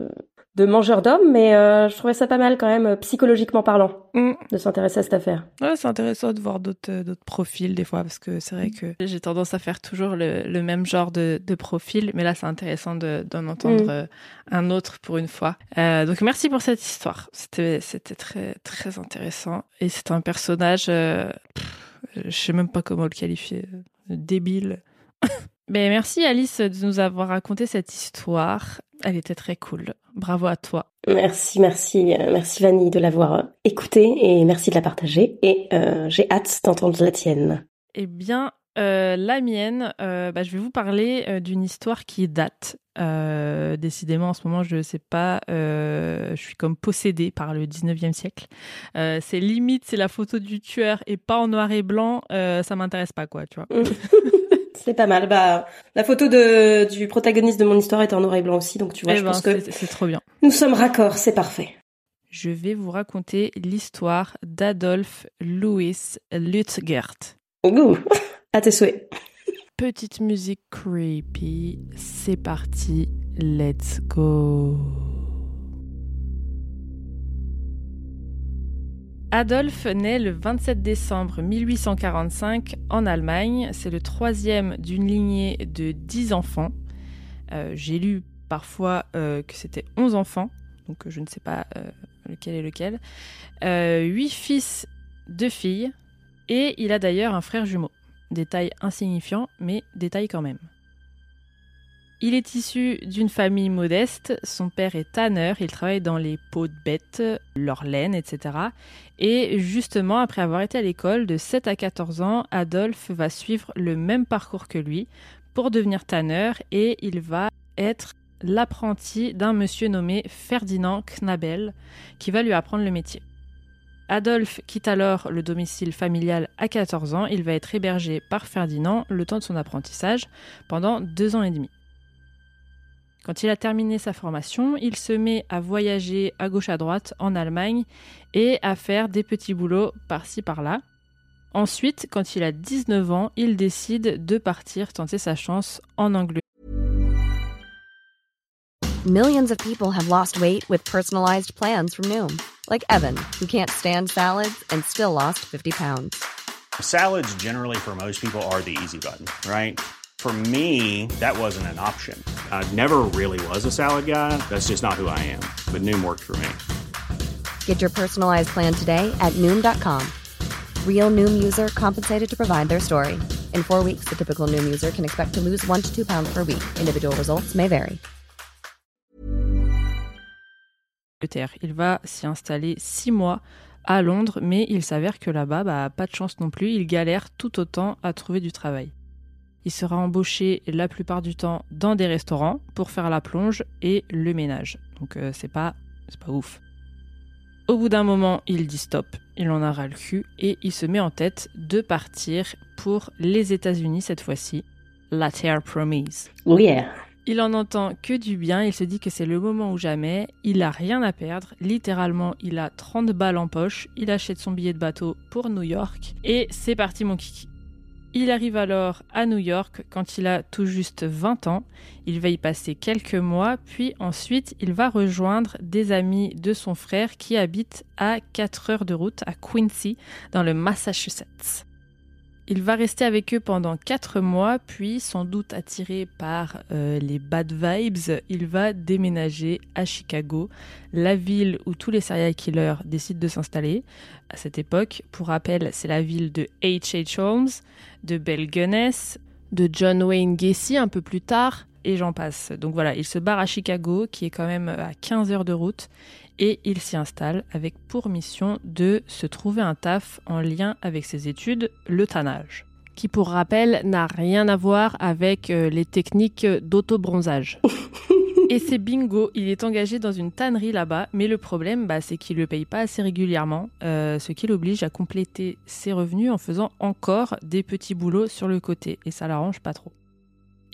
de mangeurs d'hommes, mais euh, je trouvais ça pas mal quand même, euh, psychologiquement parlant, Mm. de s'intéresser à cette affaire. Ouais, c'est intéressant de voir d'autres euh, d'autres profils des fois parce que c'est vrai que j'ai tendance à faire toujours le, le même genre de, de profil, mais là c'est intéressant de- d'en entendre Mm. un autre pour une fois. Euh, donc merci pour cette histoire. C'était c'était très très intéressant et c'est un personnage, euh, pff, je sais même pas comment le qualifier, débile. Mais merci Alice de nous avoir raconté cette histoire. Elle était très cool. Bravo à toi. Merci, merci, euh, merci Vanille de l'avoir euh, écoutée et merci de la partager. Et euh, j'ai hâte d'entendre la tienne. Eh bien, euh, la mienne, euh, bah, je vais vous parler d'une histoire qui date. Décidément, en ce moment, je ne sais pas, je suis comme possédée par le 19e siècle. C'est limite, c'est la photo du tueur et pas en noir et blanc, ça m'intéresse pas, quoi, tu vois. C'est pas mal. Bah, la photo de, du protagoniste de mon histoire est en noir et blanc aussi, donc tu vois, Eh je ben, pense que c'est c'est trop bien. nous sommes raccords, c'est parfait. Je vais vous raconter l'histoire d'Adolf Louis Lutgert. Ouh, à tes souhaits. Petite musique creepy, c'est parti, let's go. Adolphe naît le 27 décembre 1845 en Allemagne. C'est le troisième d'une lignée de 10 enfants. Euh, J'ai lu parfois euh, que c'était 11 enfants, donc je ne sais pas euh, lequel est lequel. Euh, 8 fils, 2 filles, et il a d'ailleurs un frère jumeau. Détail insignifiant, mais détail quand même. Il est issu d'une famille modeste. Son père est tanneur. Il travaille dans les peaux de bêtes, leur laine, etc. Et justement, après avoir été à l'école de 7 à 14 ans, Adolphe va suivre le même parcours que lui pour devenir tanneur et il va être l'apprenti d'un monsieur nommé Ferdinand Knabel qui va lui apprendre le métier. Adolphe quitte alors le domicile familial à 14 ans. Il va être hébergé par Ferdinand le temps de son apprentissage pendant deux ans et demi. Quand il a terminé sa formation, il se met à voyager à gauche à droite en Allemagne et à faire des petits boulots par-ci par-là. Ensuite, quand il a 19 ans, il décide de partir tenter sa chance en Angleterre. Millions of people have lost weight with personalized plans from Noom, like Evan, who can't stand salads and still lost 50 pounds. Salads, generally, for most people, are the easy button, right? For me, that wasn't an option. I never really was a salad guy. That's just not who I am. But Noom worked for me. Get your personalized plan today at Noom.com. Real Noom user compensated to provide their story. In four weeks, the typical Noom user can expect to lose one to two pounds per week. Individual results may vary. Il va s'y installer six mois à Londres, mais il s'avère que là-bas, bah, pas de chance non plus, il galère tout autant à trouver du travail. Il sera embauché la plupart du temps dans des restaurants pour faire la plonge et le ménage. Donc euh, c'est pas, c'est pas ouf. Au bout d'un moment, il dit stop, il en a ras le cul et il se met en tête de partir pour les États-Unis cette fois-ci, la terre promise. Oh yeah. Il en entend que du bien, il se dit que c'est le moment ou jamais, il a rien à perdre, littéralement il a 30 balles en poche, il achète son billet de bateau pour New York et c'est parti mon kiki. Il arrive alors à New York quand il a tout juste 20 ans, il va y passer quelques mois, puis ensuite il va rejoindre des amis de son frère qui habitent à 4 heures de route à Quincy dans le Massachusetts. Il va rester avec eux pendant 4 mois, puis sans doute attiré par euh, les bad vibes, il va déménager à Chicago, la ville où tous les serial killers décident de s'installer. À cette époque, pour rappel, c'est la ville de H.H. Holmes, de Belle Gunness, de John Wayne Gacy un peu plus tard, et j'en passe. Donc voilà, il se barre à Chicago, qui est quand même à 15 heures de route, et il s'y installe avec pour mission de se trouver un taf en lien avec ses études, le tannage, qui pour rappel n'a rien à voir avec euh, les techniques d'autobronzage. Et c'est bingo, il est engagé dans une tannerie là-bas, mais le problème, bah, c'est qu'il ne le paye pas assez régulièrement, euh, ce qui l'oblige à compléter ses revenus en faisant encore des petits boulots sur le côté, et ça l'arrange pas trop.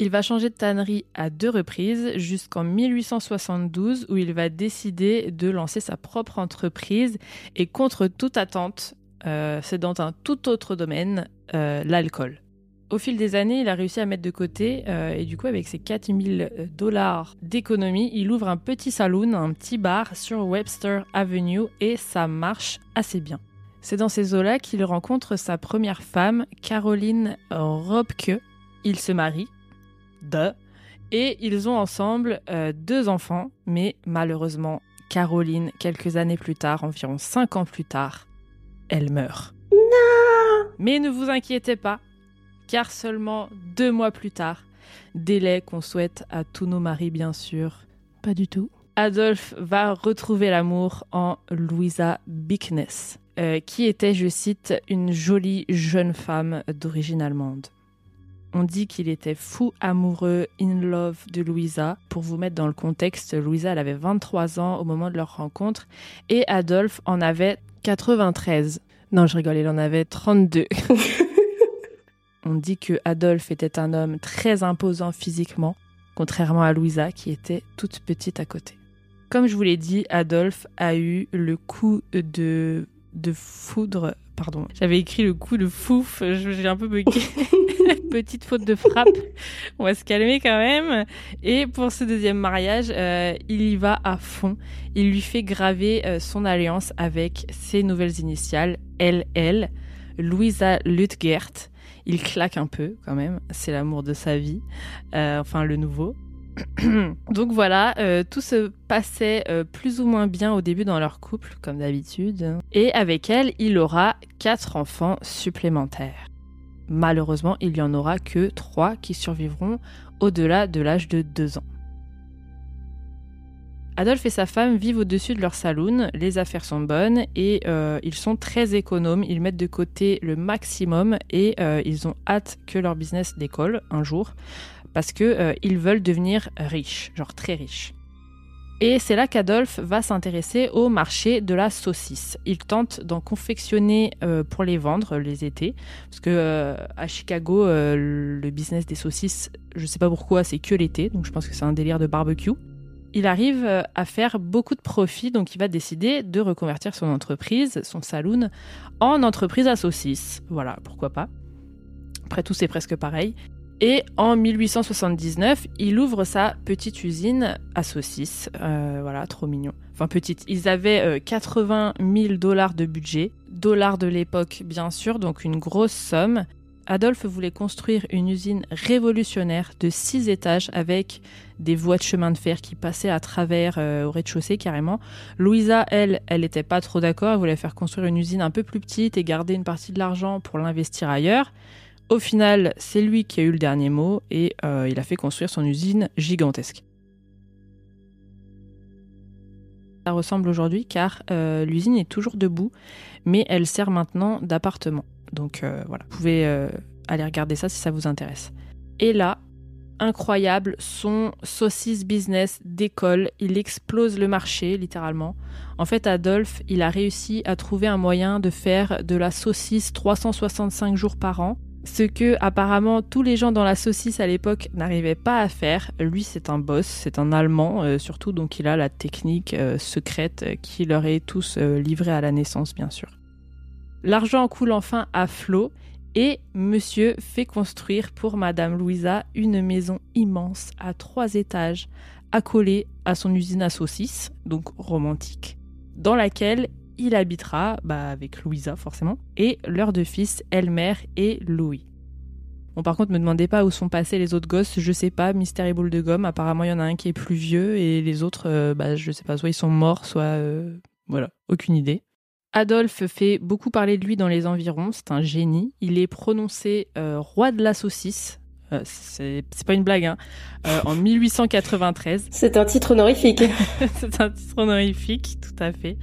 Il va changer de tannerie à deux reprises jusqu'en 1872 où il va décider de lancer sa propre entreprise et contre toute attente, euh, c'est dans un tout autre domaine, euh, l'alcool. Au fil des années, il a réussi à mettre de côté euh, et du coup, avec ses 4000 dollars d'économie, il ouvre un petit saloon, un petit bar sur Webster Avenue et ça marche assez bien. C'est dans ces eaux-là qu'il rencontre sa première femme, Caroline Robke. Il se marie, de, et ils ont ensemble euh, deux enfants, mais malheureusement, Caroline, quelques années plus tard, environ cinq ans plus tard, elle meurt. Non Mais ne vous inquiétez pas, car seulement deux mois plus tard, délai qu'on souhaite à tous nos maris bien sûr, pas du tout, Adolphe va retrouver l'amour en Louisa Bickness, euh, qui était, je cite, une jolie jeune femme d'origine allemande. On dit qu'il était fou amoureux, in love de Louisa. Pour vous mettre dans le contexte, Louisa, elle avait 23 ans au moment de leur rencontre et Adolphe en avait 93. Non, je rigole, il en avait 32. On dit que Adolphe était un homme très imposant physiquement, contrairement à Louisa qui était toute petite à côté. Comme je vous l'ai dit, Adolphe a eu le coup de, de foudre. Pardon, j'avais écrit le coup de fouf, j'ai un peu bugué. Petite faute de frappe. On va se calmer quand même. Et pour ce deuxième mariage, euh, il y va à fond. Il lui fait graver euh, son alliance avec ses nouvelles initiales, LL, Louisa Lutgert. Il claque un peu quand même. C'est l'amour de sa vie. Euh, enfin, le nouveau. Donc voilà, tout se passait plus ou moins bien au début dans leur couple, comme d'habitude. Et avec elle, il aura quatre enfants supplémentaires. Malheureusement, il n'y en aura que trois qui survivront au-delà de l'âge de 2 ans. Adolphe et sa femme vivent au-dessus de leur saloon, les affaires sont bonnes et euh, ils sont très économes, ils mettent de côté le maximum et euh, ils ont hâte que leur business décolle un jour parce qu'ils euh, veulent devenir riches, genre très riches. Et c'est là qu'Adolphe va s'intéresser au marché de la saucisse. Il tente d'en confectionner euh, pour les vendre les étés, parce que euh, à Chicago, le business des saucisses, je ne sais pas pourquoi, c'est que l'été, donc je pense que c'est un délire de barbecue. Il arrive à faire beaucoup de profit, donc il va décider de reconvertir son entreprise, son saloon, en entreprise à saucisses. Voilà, pourquoi pas. Après tout, c'est presque pareil. Et en 1879, il ouvre sa petite usine à saucisses. Euh, voilà, trop mignon. Enfin, petite. Ils avaient 80 euh, 000 dollars de budget. Dollars de l'époque, bien sûr, donc une grosse somme. Adolphe voulait construire une usine révolutionnaire de 6 étages avec des voies de chemin de fer qui passaient à travers euh, au rez-de-chaussée carrément. Louisa, elle, elle n'était pas trop d'accord. Elle voulait faire construire une usine un peu plus petite et garder une partie de l'argent pour l'investir ailleurs. Au final, c'est lui qui a eu le dernier mot et euh, il a fait construire son usine gigantesque. Ça ressemble aujourd'hui car euh, l'usine est toujours debout, mais elle sert maintenant d'appartement. Donc euh, voilà, vous pouvez aller regarder ça si ça vous intéresse. Et là, incroyable, son saucisse business décolle, il explose le marché littéralement. En fait, Adolphe, il a réussi à trouver un moyen de faire de la saucisse 365 jours par an ce que apparemment tous les gens dans la saucisse à l'époque n'arrivaient pas à faire. Lui, c'est un boss, c'est un Allemand euh, surtout, donc il a la technique euh, secrète qui leur est tous euh, livrée à la naissance, bien sûr. L'argent coule enfin à flot et monsieur fait construire pour Madame Louisa une maison immense à trois étages, accolée à son usine à saucisses, donc romantique, dans laquelle il habitera bah, avec Louisa forcément, et leurs deux fils, Elmer et Louis. Bon, par contre, me demandez pas où sont passés les autres gosses, je sais pas, mystère et boule de gomme. Apparemment, il y en a un qui est plus vieux et les autres, euh, bah, je sais pas, soit ils sont morts, soit. Euh, voilà, aucune idée. Adolphe fait beaucoup parler de lui dans les environs, c'est un génie. Il est prononcé euh, roi de la saucisse. c'est pas une blague, hein. en 1893. C'est un titre honorifique. c'est un titre honorifique, tout à fait.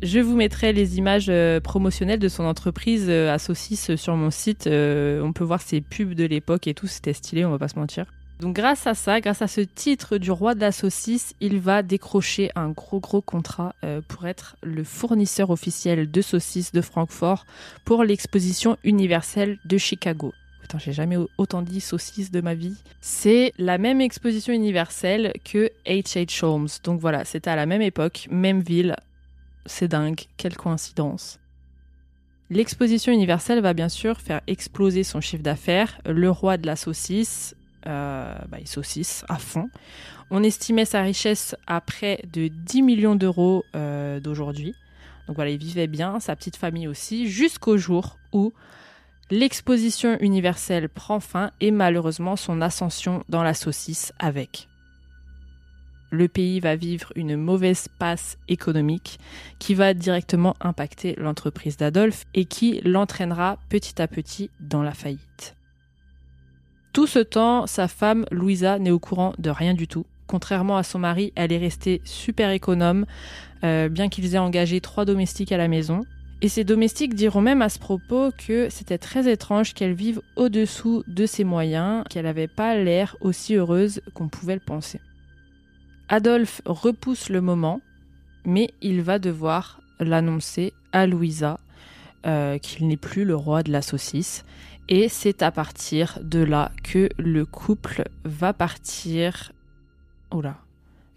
Je vous mettrai les images euh, promotionnelles de son entreprise euh, à saucisse sur mon site. Euh, on peut voir ses pubs de l'époque et tout, c'était stylé, on va pas se mentir. Donc grâce à ça, grâce à ce titre du roi de la saucisse, il va décrocher un gros gros contrat pour être le fournisseur officiel de saucisses de Francfort pour l'exposition universelle de Chicago. putain, j'ai jamais autant dit saucisse de ma vie. C'est la même exposition universelle que H.H. Holmes. Donc voilà, c'était à la même époque, même ville. C'est dingue, quelle coïncidence. L'exposition universelle va bien sûr faire exploser son chiffre d'affaires. Le roi de la saucisse, euh, bah, saucisse à fond. On estimait sa richesse à près de 10 millions d'euros euh, d'aujourd'hui. Donc voilà, il vivait bien, sa petite famille aussi, jusqu'au jour où l'exposition universelle prend fin et malheureusement son ascension dans la saucisse avec. Le pays va vivre une mauvaise passe économique qui va directement impacter l'entreprise d'Adolphe et qui l'entraînera petit à petit dans la faillite. Tout ce temps, sa femme, Louisa, n'est au courant de rien du tout. Contrairement à son mari, elle est restée super économe, euh, bien qu'ils aient engagé trois domestiques à la maison. Et ces domestiques diront même à ce propos que c'était très étrange qu'elle vive au-dessous de ses moyens, qu'elle n'avait pas l'air aussi heureuse qu'on pouvait le penser. Adolphe repousse le moment, mais il va devoir l'annoncer à Louisa euh, qu'il n'est plus le roi de la saucisse. Et c'est à partir de là que le couple va partir Oula.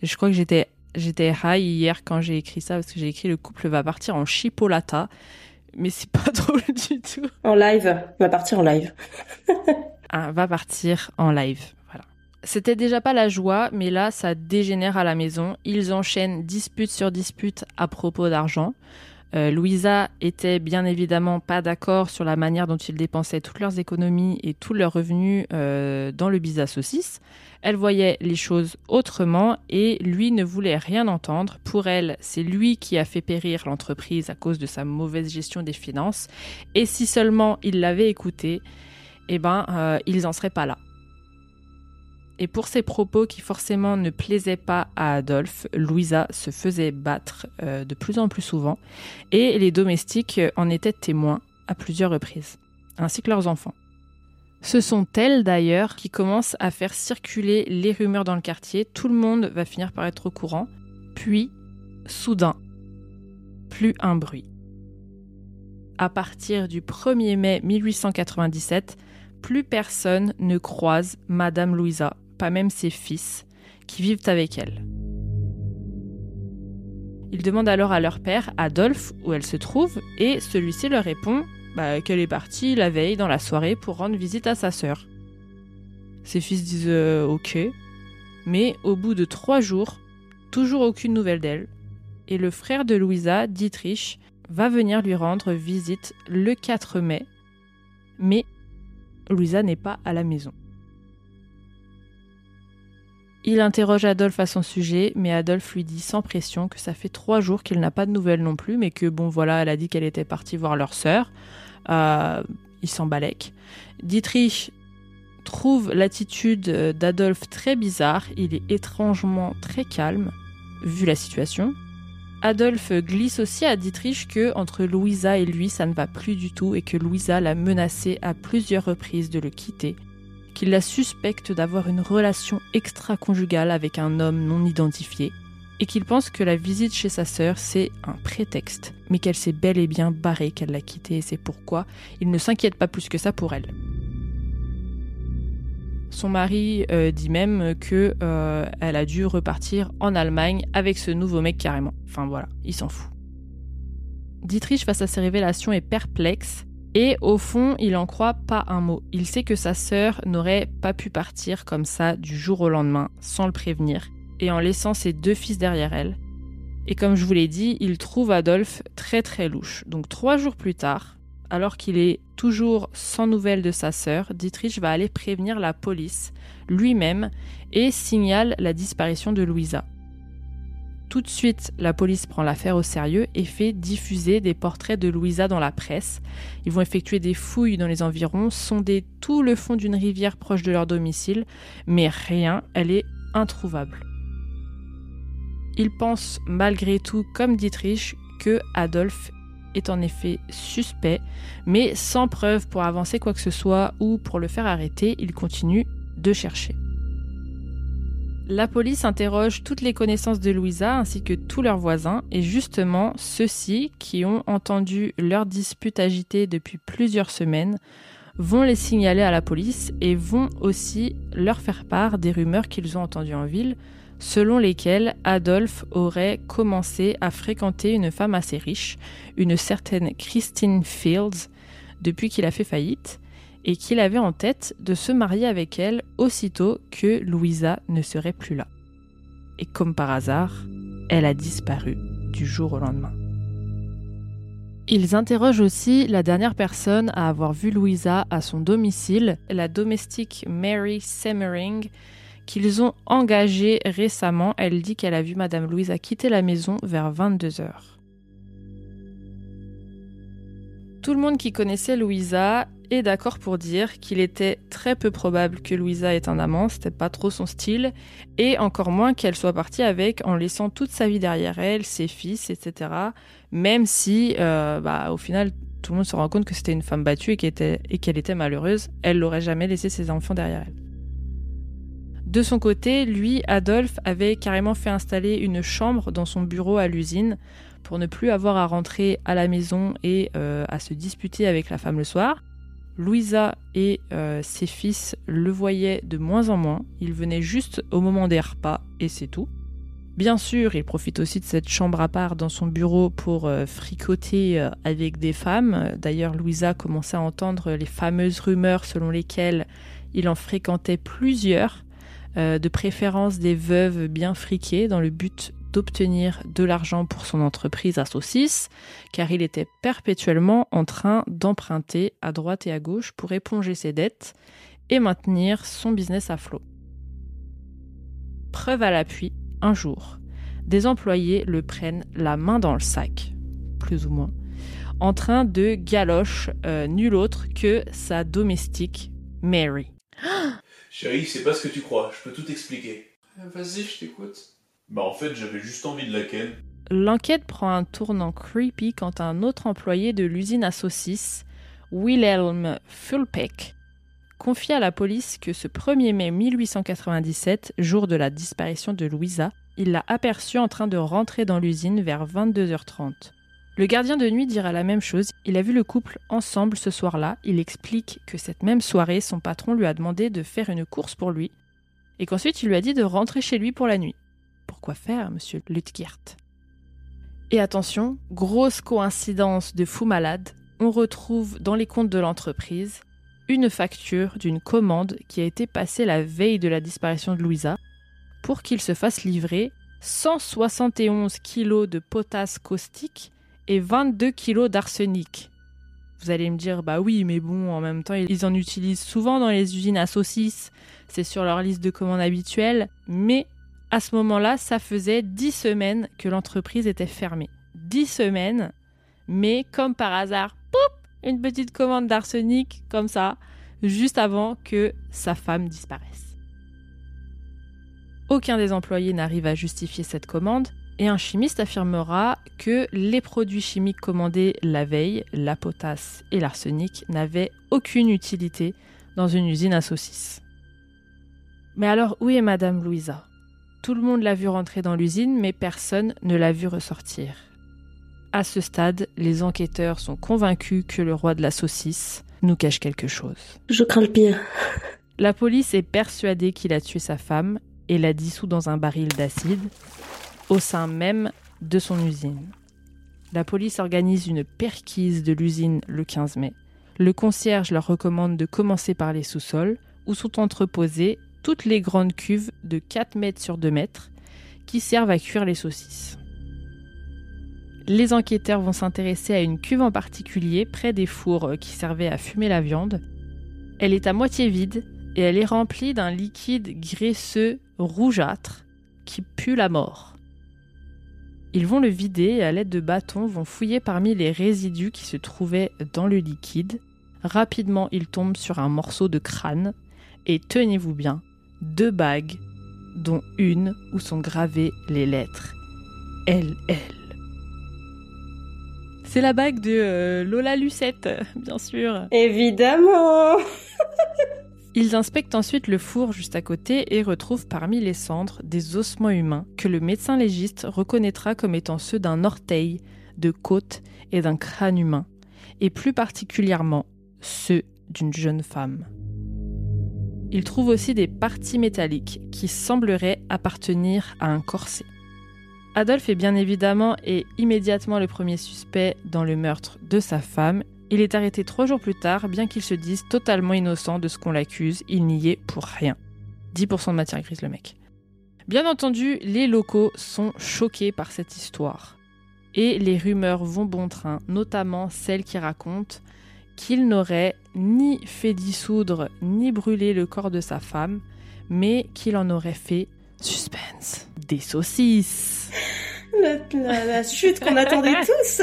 Je crois que j'étais j'étais high hier quand j'ai écrit ça parce que j'ai écrit le couple va partir en chipolata. Mais c'est pas drôle du tout. En live. Va partir en live. ah, va partir en live. C'était déjà pas la joie, mais là, ça dégénère à la maison. Ils enchaînent dispute sur dispute à propos d'argent. Euh, Louisa était bien évidemment pas d'accord sur la manière dont ils dépensaient toutes leurs économies et tous leurs revenus euh, dans le business saucisse. Elle voyait les choses autrement et lui ne voulait rien entendre. Pour elle, c'est lui qui a fait périr l'entreprise à cause de sa mauvaise gestion des finances. Et si seulement il l'avait écouté, eh ben, euh, ils n'en seraient pas là. Et pour ces propos qui forcément ne plaisaient pas à Adolphe, Louisa se faisait battre euh, de plus en plus souvent et les domestiques en étaient témoins à plusieurs reprises, ainsi que leurs enfants. Ce sont elles d'ailleurs qui commencent à faire circuler les rumeurs dans le quartier. Tout le monde va finir par être au courant. Puis, soudain, plus un bruit. À partir du 1er mai 1897, plus personne ne croise Madame Louisa, même ses fils, qui vivent avec elle. Ils demandent alors à leur père, Adolphe, où elle se trouve, et celui-ci leur répond bah, qu'elle est partie la veille dans la soirée pour rendre visite à sa sœur. Ses fils disent euh, ok, mais au bout de trois jours, toujours aucune nouvelle d'elle, et le frère de Louisa, Dietrich, va venir lui rendre visite le 4 mai, mais Louisa n'est pas à la maison. Il interroge Adolphe à son sujet, mais Adolphe lui dit sans pression que ça fait trois jours qu'il n'a pas de nouvelles non plus, mais que bon voilà, elle a dit qu'elle était partie voir leur sœur. Euh, il s'en balèque. Dietrich trouve l'attitude d'Adolphe très bizarre, il est étrangement très calme, vu la situation. Adolphe glisse aussi à Dietrich que entre Louisa et lui ça ne va plus du tout et que Louisa l'a menacé à plusieurs reprises de le quitter qu'il la suspecte d'avoir une relation extra-conjugale avec un homme non identifié, et qu'il pense que la visite chez sa sœur, c'est un prétexte, mais qu'elle s'est bel et bien barrée, qu'elle l'a quitté, et c'est pourquoi il ne s'inquiète pas plus que ça pour elle. Son mari euh, dit même que euh, elle a dû repartir en Allemagne avec ce nouveau mec carrément. Enfin voilà, il s'en fout. Dietrich face à ces révélations est perplexe et au fond, il en croit pas un mot. Il sait que sa sœur n'aurait pas pu partir comme ça du jour au lendemain, sans le prévenir, et en laissant ses deux fils derrière elle. Et comme je vous l'ai dit, il trouve Adolphe très très louche. Donc trois jours plus tard, alors qu'il est toujours sans nouvelles de sa sœur, Dietrich va aller prévenir la police lui-même et signale la disparition de Louisa. Tout de suite, la police prend l'affaire au sérieux et fait diffuser des portraits de Louisa dans la presse. Ils vont effectuer des fouilles dans les environs, sonder tout le fond d'une rivière proche de leur domicile, mais rien, elle est introuvable. Ils pensent malgré tout, comme Dietrich, que Adolphe est en effet suspect, mais sans preuve pour avancer quoi que ce soit ou pour le faire arrêter, ils continuent de chercher. La police interroge toutes les connaissances de Louisa ainsi que tous leurs voisins et justement ceux-ci qui ont entendu leur dispute agitée depuis plusieurs semaines vont les signaler à la police et vont aussi leur faire part des rumeurs qu'ils ont entendues en ville, selon lesquelles Adolphe aurait commencé à fréquenter une femme assez riche, une certaine Christine Fields, depuis qu'il a fait faillite, et qu'il avait en tête de se marier avec elle aussitôt que Louisa ne serait plus là. Et comme par hasard, elle a disparu du jour au lendemain. Ils interrogent aussi la dernière personne à avoir vu Louisa à son domicile, la domestique Mary Semmering, qu'ils ont engagée récemment. Elle dit qu'elle a vu Madame Louisa quitter la maison vers 22 heures. Tout le monde qui connaissait Louisa d'accord pour dire qu'il était très peu probable que Louisa ait un amant, c'était pas trop son style, et encore moins qu'elle soit partie avec en laissant toute sa vie derrière elle, ses fils, etc. Même si, euh, bah, au final, tout le monde se rend compte que c'était une femme battue et qu'elle était, malheureuse, elle n'aurait jamais laissé ses enfants derrière elle. De son côté, lui, Adolphe, avait carrément fait installer une chambre dans son bureau à l'usine pour ne plus avoir à rentrer à la maison et euh, à se disputer avec la femme le soir. Louisa et euh, ses fils le voyaient de moins en moins, ils venaient juste au moment des repas et c'est tout. Bien sûr, il profite aussi de cette chambre à part dans son bureau pour euh, fricoter avec des femmes. D'ailleurs, Louisa commençait à entendre les fameuses rumeurs selon lesquelles il en fréquentait plusieurs, de préférence des veuves bien friquées, dans le but d'obtenir de l'argent pour son entreprise à saucisses, car il était perpétuellement en train d'emprunter à droite et à gauche pour éponger ses dettes et maintenir son business à flot. Preuve à l'appui, un jour, des employés le prennent la main dans le sac, plus ou moins, en train de galoche euh, nul autre que sa domestique, Mary. Chérie, c'est pas ce que tu crois, je peux tout expliquer. Vas-y, je t'écoute. Bah en fait, j'avais juste envie de. L'enquête prend un tournant creepy quand un autre employé de l'usine à saucisses, Wilhelm Fulpeck, confie à la police que ce 1er mai 1897, jour de la disparition de Louisa, il l'a aperçu en train de rentrer dans l'usine vers 22h30. Le gardien de nuit dira la même chose, il a vu le couple ensemble ce soir-là, il explique que cette même soirée, son patron lui a demandé de faire une course pour lui, et qu'ensuite il lui a dit de rentrer chez lui pour la nuit. Pourquoi faire, monsieur Lutgert Et attention, grosse coïncidence de fou malade, on retrouve dans les comptes de l'entreprise une facture d'une commande qui a été passée la veille de la disparition de Louisa pour qu'il se fasse livrer 171 kg de potasse caustique et 22 kg d'arsenic. Vous allez me dire, bah oui, mais bon, en même temps, ils en utilisent souvent dans les usines à saucisses, c'est sur leur liste de commandes habituelle, mais à ce moment-là, ça faisait dix semaines que l'entreprise était fermée. Dix semaines, mais comme par hasard, poup, une petite commande d'arsenic comme ça, juste avant que sa femme disparaisse. Aucun des employés n'arrive à justifier cette commande et un chimiste affirmera que les produits chimiques commandés la veille, la potasse et l'arsenic, n'avaient aucune utilité dans une usine à saucisses. Mais alors, où est Madame Louisa? Tout le monde l'a vu rentrer dans l'usine, mais personne ne l'a vu ressortir. À ce stade, les enquêteurs sont convaincus que le roi de la saucisse nous cache quelque chose. Je crains le pire. La police est persuadée qu'il a tué sa femme et l'a dissout dans un baril d'acide au sein même de son usine. La police organise une perquise de l'usine le 15 mai. Le concierge leur recommande de commencer par les sous-sols, où sont entreposés toutes les grandes cuves de 4 mètres sur 2 mètres qui servent à cuire les saucisses. Les enquêteurs vont s'intéresser à une cuve en particulier près des fours qui servaient à fumer la viande. Elle est à moitié vide et elle est remplie d'un liquide graisseux rougeâtre qui pue la mort. Ils vont le vider et à l'aide de bâtons vont fouiller parmi les résidus qui se trouvaient dans le liquide. Rapidement, ils tombent sur un morceau de crâne et tenez-vous bien, deux bagues, dont une où sont gravées les lettres LL. C'est la bague de euh, Lola Lucette, bien sûr. Évidemment Ils inspectent ensuite le four juste à côté et retrouvent parmi les cendres des ossements humains que le médecin légiste reconnaîtra comme étant ceux d'un orteil, de côte et d'un crâne humain, et plus particulièrement ceux d'une jeune femme. Il trouve aussi des parties métalliques qui sembleraient appartenir à un corset. Adolphe est bien évidemment et immédiatement le premier suspect dans le meurtre de sa femme. Il est arrêté trois jours plus tard, bien qu'il se dise totalement innocent de ce qu'on l'accuse, il n'y est pour rien. 10% de matière grise le mec. Bien entendu, les locaux sont choqués par cette histoire. Et les rumeurs vont bon train, notamment celles qui racontent qu'il n'aurait ni fait dissoudre ni brûler le corps de sa femme, mais qu'il en aurait fait suspense des saucisses. La, la- la chute qu'on attendait tous.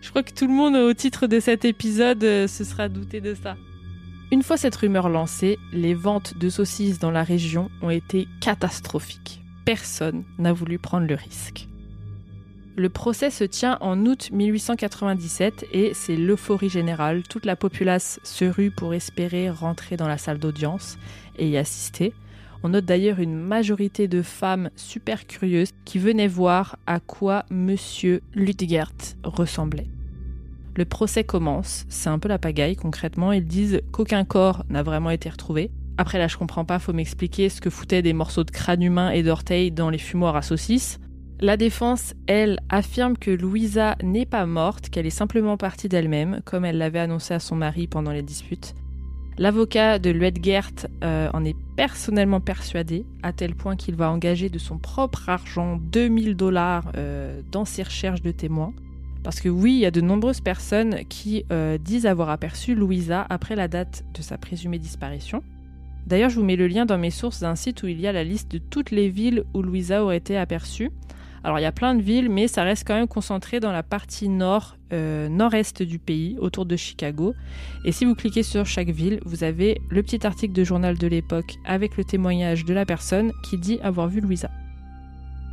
Je crois que tout le monde au titre de cet épisode euh, se sera douté de ça. Une fois cette rumeur lancée, les ventes de saucisses dans la région ont été catastrophiques. Personne n'a voulu prendre le risque. Le procès se tient en août 1897 et c'est l'euphorie générale. Toute la populace se rue pour espérer rentrer dans la salle d'audience et y assister. On note d'ailleurs une majorité de femmes super curieuses qui venaient voir à quoi Monsieur Ludgert ressemblait. Le procès commence, c'est un peu la pagaille concrètement, ils disent qu'aucun corps n'a vraiment été retrouvé. Après là je comprends pas, faut m'expliquer ce que foutaient des morceaux de crâne humain et d'orteils dans les fumoirs à saucisses. La défense, elle, affirme que Louisa n'est pas morte, qu'elle est simplement partie d'elle-même, comme elle l'avait annoncé à son mari pendant les disputes. L'avocat de Luedgert euh, en est personnellement persuadé, à tel point qu'il va engager de son propre argent 2000 dollars euh, dans ses recherches de témoins. Parce que oui, il y a de nombreuses personnes qui euh, disent avoir aperçu Louisa après la date de sa présumée disparition. D'ailleurs, je vous mets le lien dans mes sources d'un site où il y a la liste de toutes les villes où Louisa aurait été aperçue. Alors il y a plein de villes, mais ça reste quand même concentré dans la partie nord, euh, nord-est du pays, autour de Chicago. Et si vous cliquez sur chaque ville, vous avez le petit article de journal de l'époque avec le témoignage de la personne qui dit avoir vu Louisa.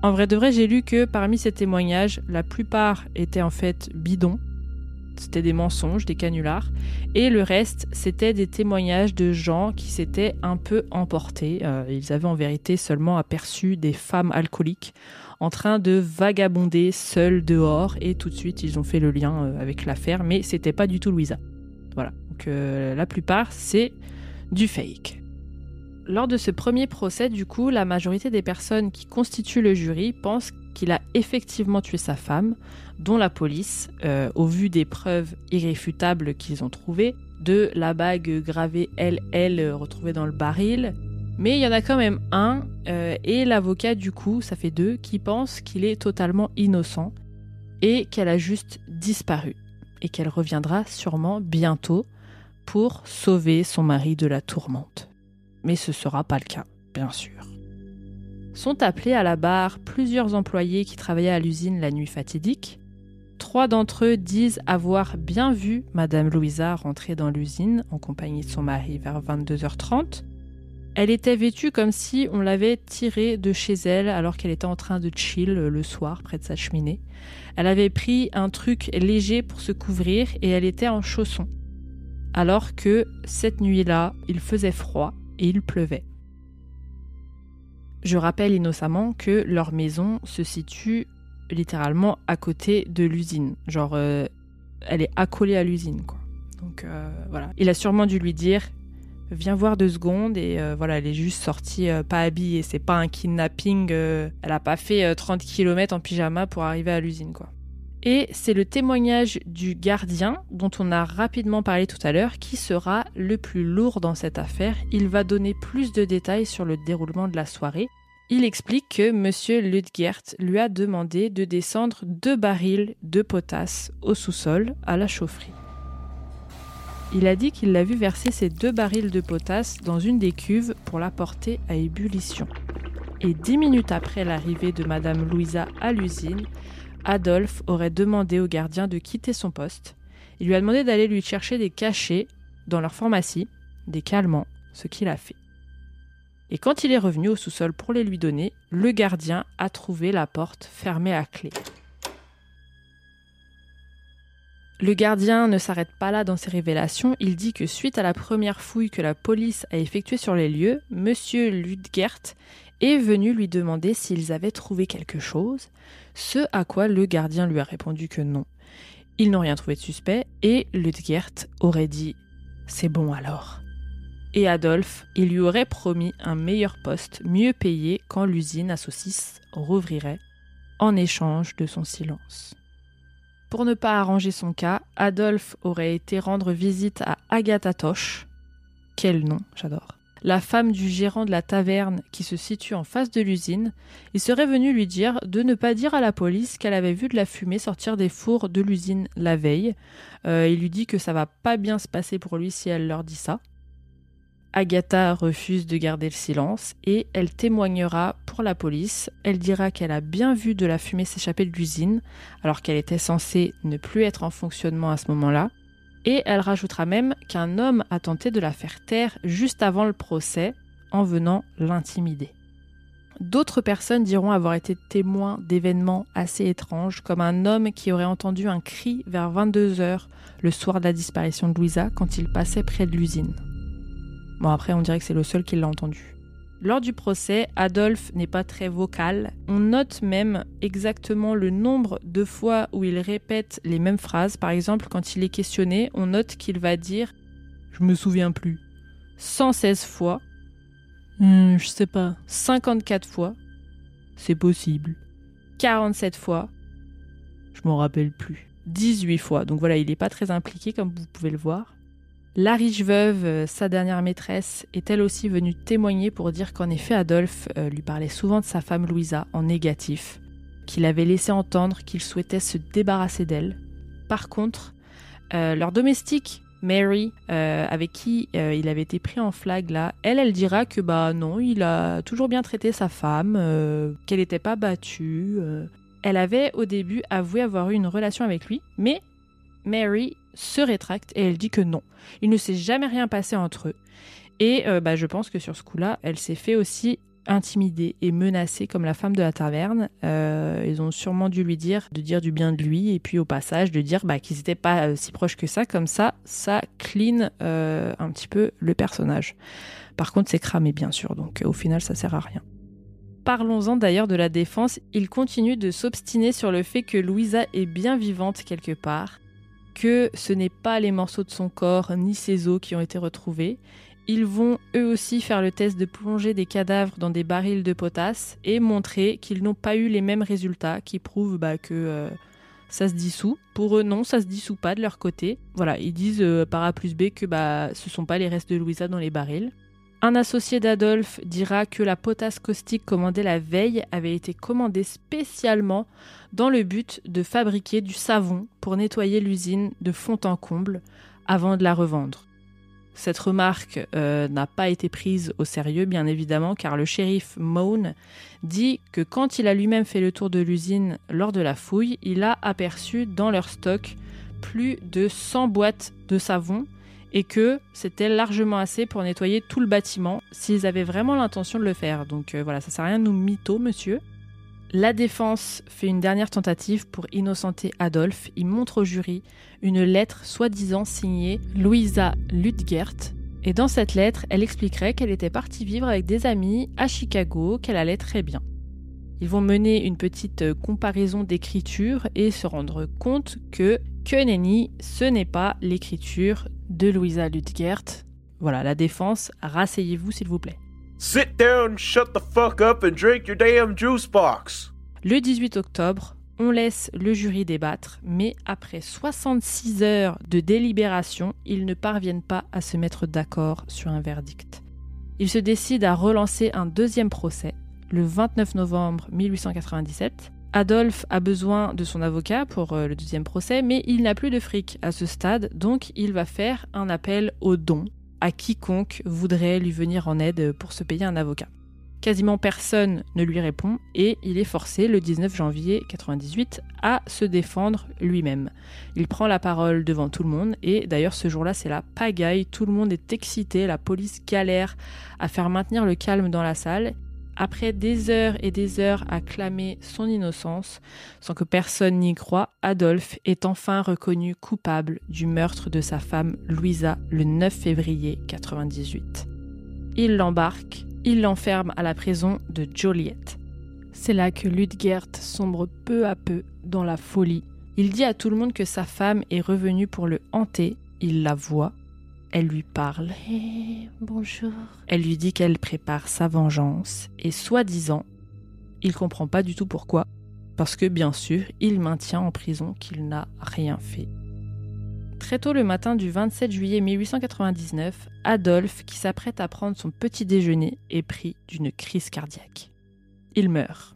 En vrai de vrai, j'ai lu que parmi ces témoignages, la plupart étaient en fait bidons. C'était des mensonges, des canulars. Et le reste, c'était des témoignages de gens qui s'étaient un peu emportés. Euh, ils avaient en vérité seulement aperçu des femmes alcooliques en train de vagabonder seules dehors. Et tout de suite, ils ont fait le lien euh, avec l'affaire. Mais c'était pas du tout Louisa. Voilà. Donc euh, la plupart, c'est du fake. Lors de ce premier procès, du coup, la majorité des personnes qui constituent le jury pensent qu'il a effectivement tué sa femme, dont la police, euh, au vu des preuves irréfutables qu'ils ont trouvées, de la bague gravée LL retrouvée dans le baril. Mais il y en a quand même un, euh, et l'avocat, du coup, ça fait deux, qui pense qu'il est totalement innocent et qu'elle a juste disparu, et qu'elle reviendra sûrement bientôt pour sauver son mari de la tourmente mais ce sera pas le cas, bien sûr. Sont appelés à la barre plusieurs employés qui travaillaient à l'usine la nuit fatidique. Trois d'entre eux disent avoir bien vu Madame Louisa rentrer dans l'usine en compagnie de son mari vers 22h30. Elle était vêtue comme si on l'avait tirée de chez elle alors qu'elle était en train de chill le soir près de sa cheminée. Elle avait pris un truc léger pour se couvrir et elle était en chaussons. Alors que cette nuit-là, il faisait froid et il pleuvait. Je rappelle innocemment que leur maison se situe littéralement à côté de l'usine. Genre, euh, elle est accolée à l'usine, quoi. Donc euh, voilà. Il a sûrement dû lui dire Viens voir deux secondes et euh, voilà, elle est juste sortie pas habillée. C'est pas un kidnapping. elle a pas fait euh, 30 km en pyjama pour arriver à l'usine, quoi. Et c'est le témoignage du gardien, dont on a rapidement parlé tout à l'heure, qui sera le plus lourd dans cette affaire. Il va donner plus de détails sur le déroulement de la soirée. Il explique que M. Ludgert lui a demandé de descendre deux barils de potasse au sous-sol à la chaufferie. Il a dit qu'il l'a vu verser ces deux barils de potasse dans une des cuves pour la porter à ébullition. Et dix minutes après l'arrivée de Madame Louisa à l'usine, Adolphe aurait demandé au gardien de quitter son poste. Il lui a demandé d'aller lui chercher des cachets dans leur pharmacie, des calmants, ce qu'il a fait. Et quand il est revenu au sous-sol pour les lui donner, le gardien a trouvé la porte fermée à clé. Le gardien ne s'arrête pas là dans ses révélations, il dit que suite à la première fouille que la police a effectuée sur les lieux, monsieur Ludgert est venu lui demander s'ils avaient trouvé quelque chose, ce à quoi le gardien lui a répondu que non. Ils n'ont rien trouvé de suspect et Ludgert aurait dit C'est bon alors. Et Adolphe, il lui aurait promis un meilleur poste, mieux payé quand l'usine à saucisses rouvrirait, en échange de son silence. Pour ne pas arranger son cas, Adolphe aurait été rendre visite à Agatha Tosh. Quel nom, j'adore. La femme du gérant de la taverne qui se situe en face de l'usine, il serait venu lui dire de ne pas dire à la police qu'elle avait vu de la fumée sortir des fours de l'usine la veille. Euh, il lui dit que ça va pas bien se passer pour lui si elle leur dit ça. Agatha refuse de garder le silence et elle témoignera pour la police. Elle dira qu'elle a bien vu de la fumée s'échapper de l'usine alors qu'elle était censée ne plus être en fonctionnement à ce moment-là. Et elle rajoutera même qu'un homme a tenté de la faire taire juste avant le procès en venant l'intimider. D'autres personnes diront avoir été témoins d'événements assez étranges, comme un homme qui aurait entendu un cri vers 22 heures le soir de la disparition de Louisa quand il passait près de l'usine. Bon, après, on dirait que c'est le seul qui l'a entendu. Lors du procès, Adolphe n'est pas très vocal. On note même exactement le nombre de fois où il répète les mêmes phrases. Par exemple, quand il est questionné, on note qu'il va dire Je me souviens plus. 116 fois. Hmm, je sais pas. 54 fois. C'est possible. 47 fois. Je m'en rappelle plus. 18 fois. Donc voilà, il n'est pas très impliqué comme vous pouvez le voir. La riche veuve, euh, sa dernière maîtresse, est elle aussi venue témoigner pour dire qu'en effet Adolphe euh, lui parlait souvent de sa femme Louisa en négatif, qu'il avait laissé entendre qu'il souhaitait se débarrasser d'elle. Par contre, euh, leur domestique, Mary, avec qui il avait été pris en flag là, elle, elle dira que bah non, il a toujours bien traité sa femme, qu'elle n'était pas battue. Elle avait au début avoué avoir eu une relation avec lui, mais Mary se rétracte et elle dit que non. Il ne s'est jamais rien passé entre eux. Et euh, bah, je pense que sur ce coup-là, elle s'est fait aussi intimider et menacer comme la femme de la taverne. Euh, ils ont sûrement dû lui dire de dire du bien de lui et puis au passage de dire bah, qu'ils n'étaient pas euh, si proches que ça. Comme ça, ça clean un petit peu le personnage. Par contre, c'est cramé bien sûr, donc au final, ça sert à rien. Parlons-en d'ailleurs de la défense. Il continue de s'obstiner sur le fait que Louisa est bien vivante quelque part que ce n'est pas les morceaux de son corps ni ses os qui ont été retrouvés. Ils vont eux aussi faire le test de plonger des cadavres dans des barils de potasse et montrer qu'ils n'ont pas eu les mêmes résultats qui prouvent bah, que euh, ça se dissout. Pour eux, non, ça se dissout pas de leur côté. Voilà, ils disent euh, par A plus B que bah, ce sont pas les restes de Louisa dans les barils. Un associé d'Adolphe dira que la potasse caustique commandée la veille avait été commandée spécialement dans le but de fabriquer du savon pour nettoyer l'usine de fond en comble avant de la revendre. Cette remarque euh, n'a pas été prise au sérieux, bien évidemment, car le shérif Moan dit que quand il a lui-même fait le tour de l'usine lors de la fouille, il a aperçu dans leur stock plus de 100 boîtes de savon et que c'était largement assez pour nettoyer tout le bâtiment s'ils avaient vraiment l'intention de le faire. Donc euh, voilà, ça sert à rien nous mytho, monsieur. La défense fait une dernière tentative pour innocenter Adolphe. Il montre au jury une lettre soi-disant signée Louisa Ludgert. Et dans cette lettre, elle expliquerait qu'elle était partie vivre avec des amis à Chicago, qu'elle allait très bien. Ils vont mener une petite euh, comparaison d'écriture et se rendre compte que que ce n'est pas l'écriture de Louisa Ludgert. Voilà, la défense, rasseyez-vous s'il vous plaît. Sit down, shut the fuck up and drink your damn juice box. Le 18 octobre, on laisse le jury débattre, mais après 66 heures de délibération, ils ne parviennent pas à se mettre d'accord sur un verdict. Ils se décident à relancer un deuxième procès le 29 novembre 1897. Adolphe a besoin de son avocat pour euh, le deuxième procès, mais il n'a plus de fric à ce stade, donc il va faire un appel aux dons à quiconque voudrait lui venir en aide pour se payer un avocat. Quasiment personne ne lui répond et il est forcé le 19 janvier 98 à se défendre lui-même. Il prend la parole devant tout le monde et d'ailleurs ce jour-là c'est la pagaille, tout le monde est excité, la police galère à faire maintenir le calme dans la salle après des heures et des heures à clamer son innocence, sans que personne n'y croit, Adolphe est enfin reconnu coupable du meurtre de sa femme Louisa le 9 février 98. Il l'embarque, il l'enferme à la prison de Joliet. C'est là que Ludgert sombre peu à peu dans la folie. Il dit à tout le monde que sa femme est revenue pour le hanter, il la voit. Elle lui parle. Hey, bonjour. Elle lui dit qu'elle prépare sa vengeance et soi-disant, il comprend pas du tout pourquoi, parce que bien sûr, il maintient en prison qu'il n'a rien fait. Très tôt le matin du 27 juillet 1899, Adolphe, qui s'apprête à prendre son petit déjeuner, est pris d'une crise cardiaque. Il meurt.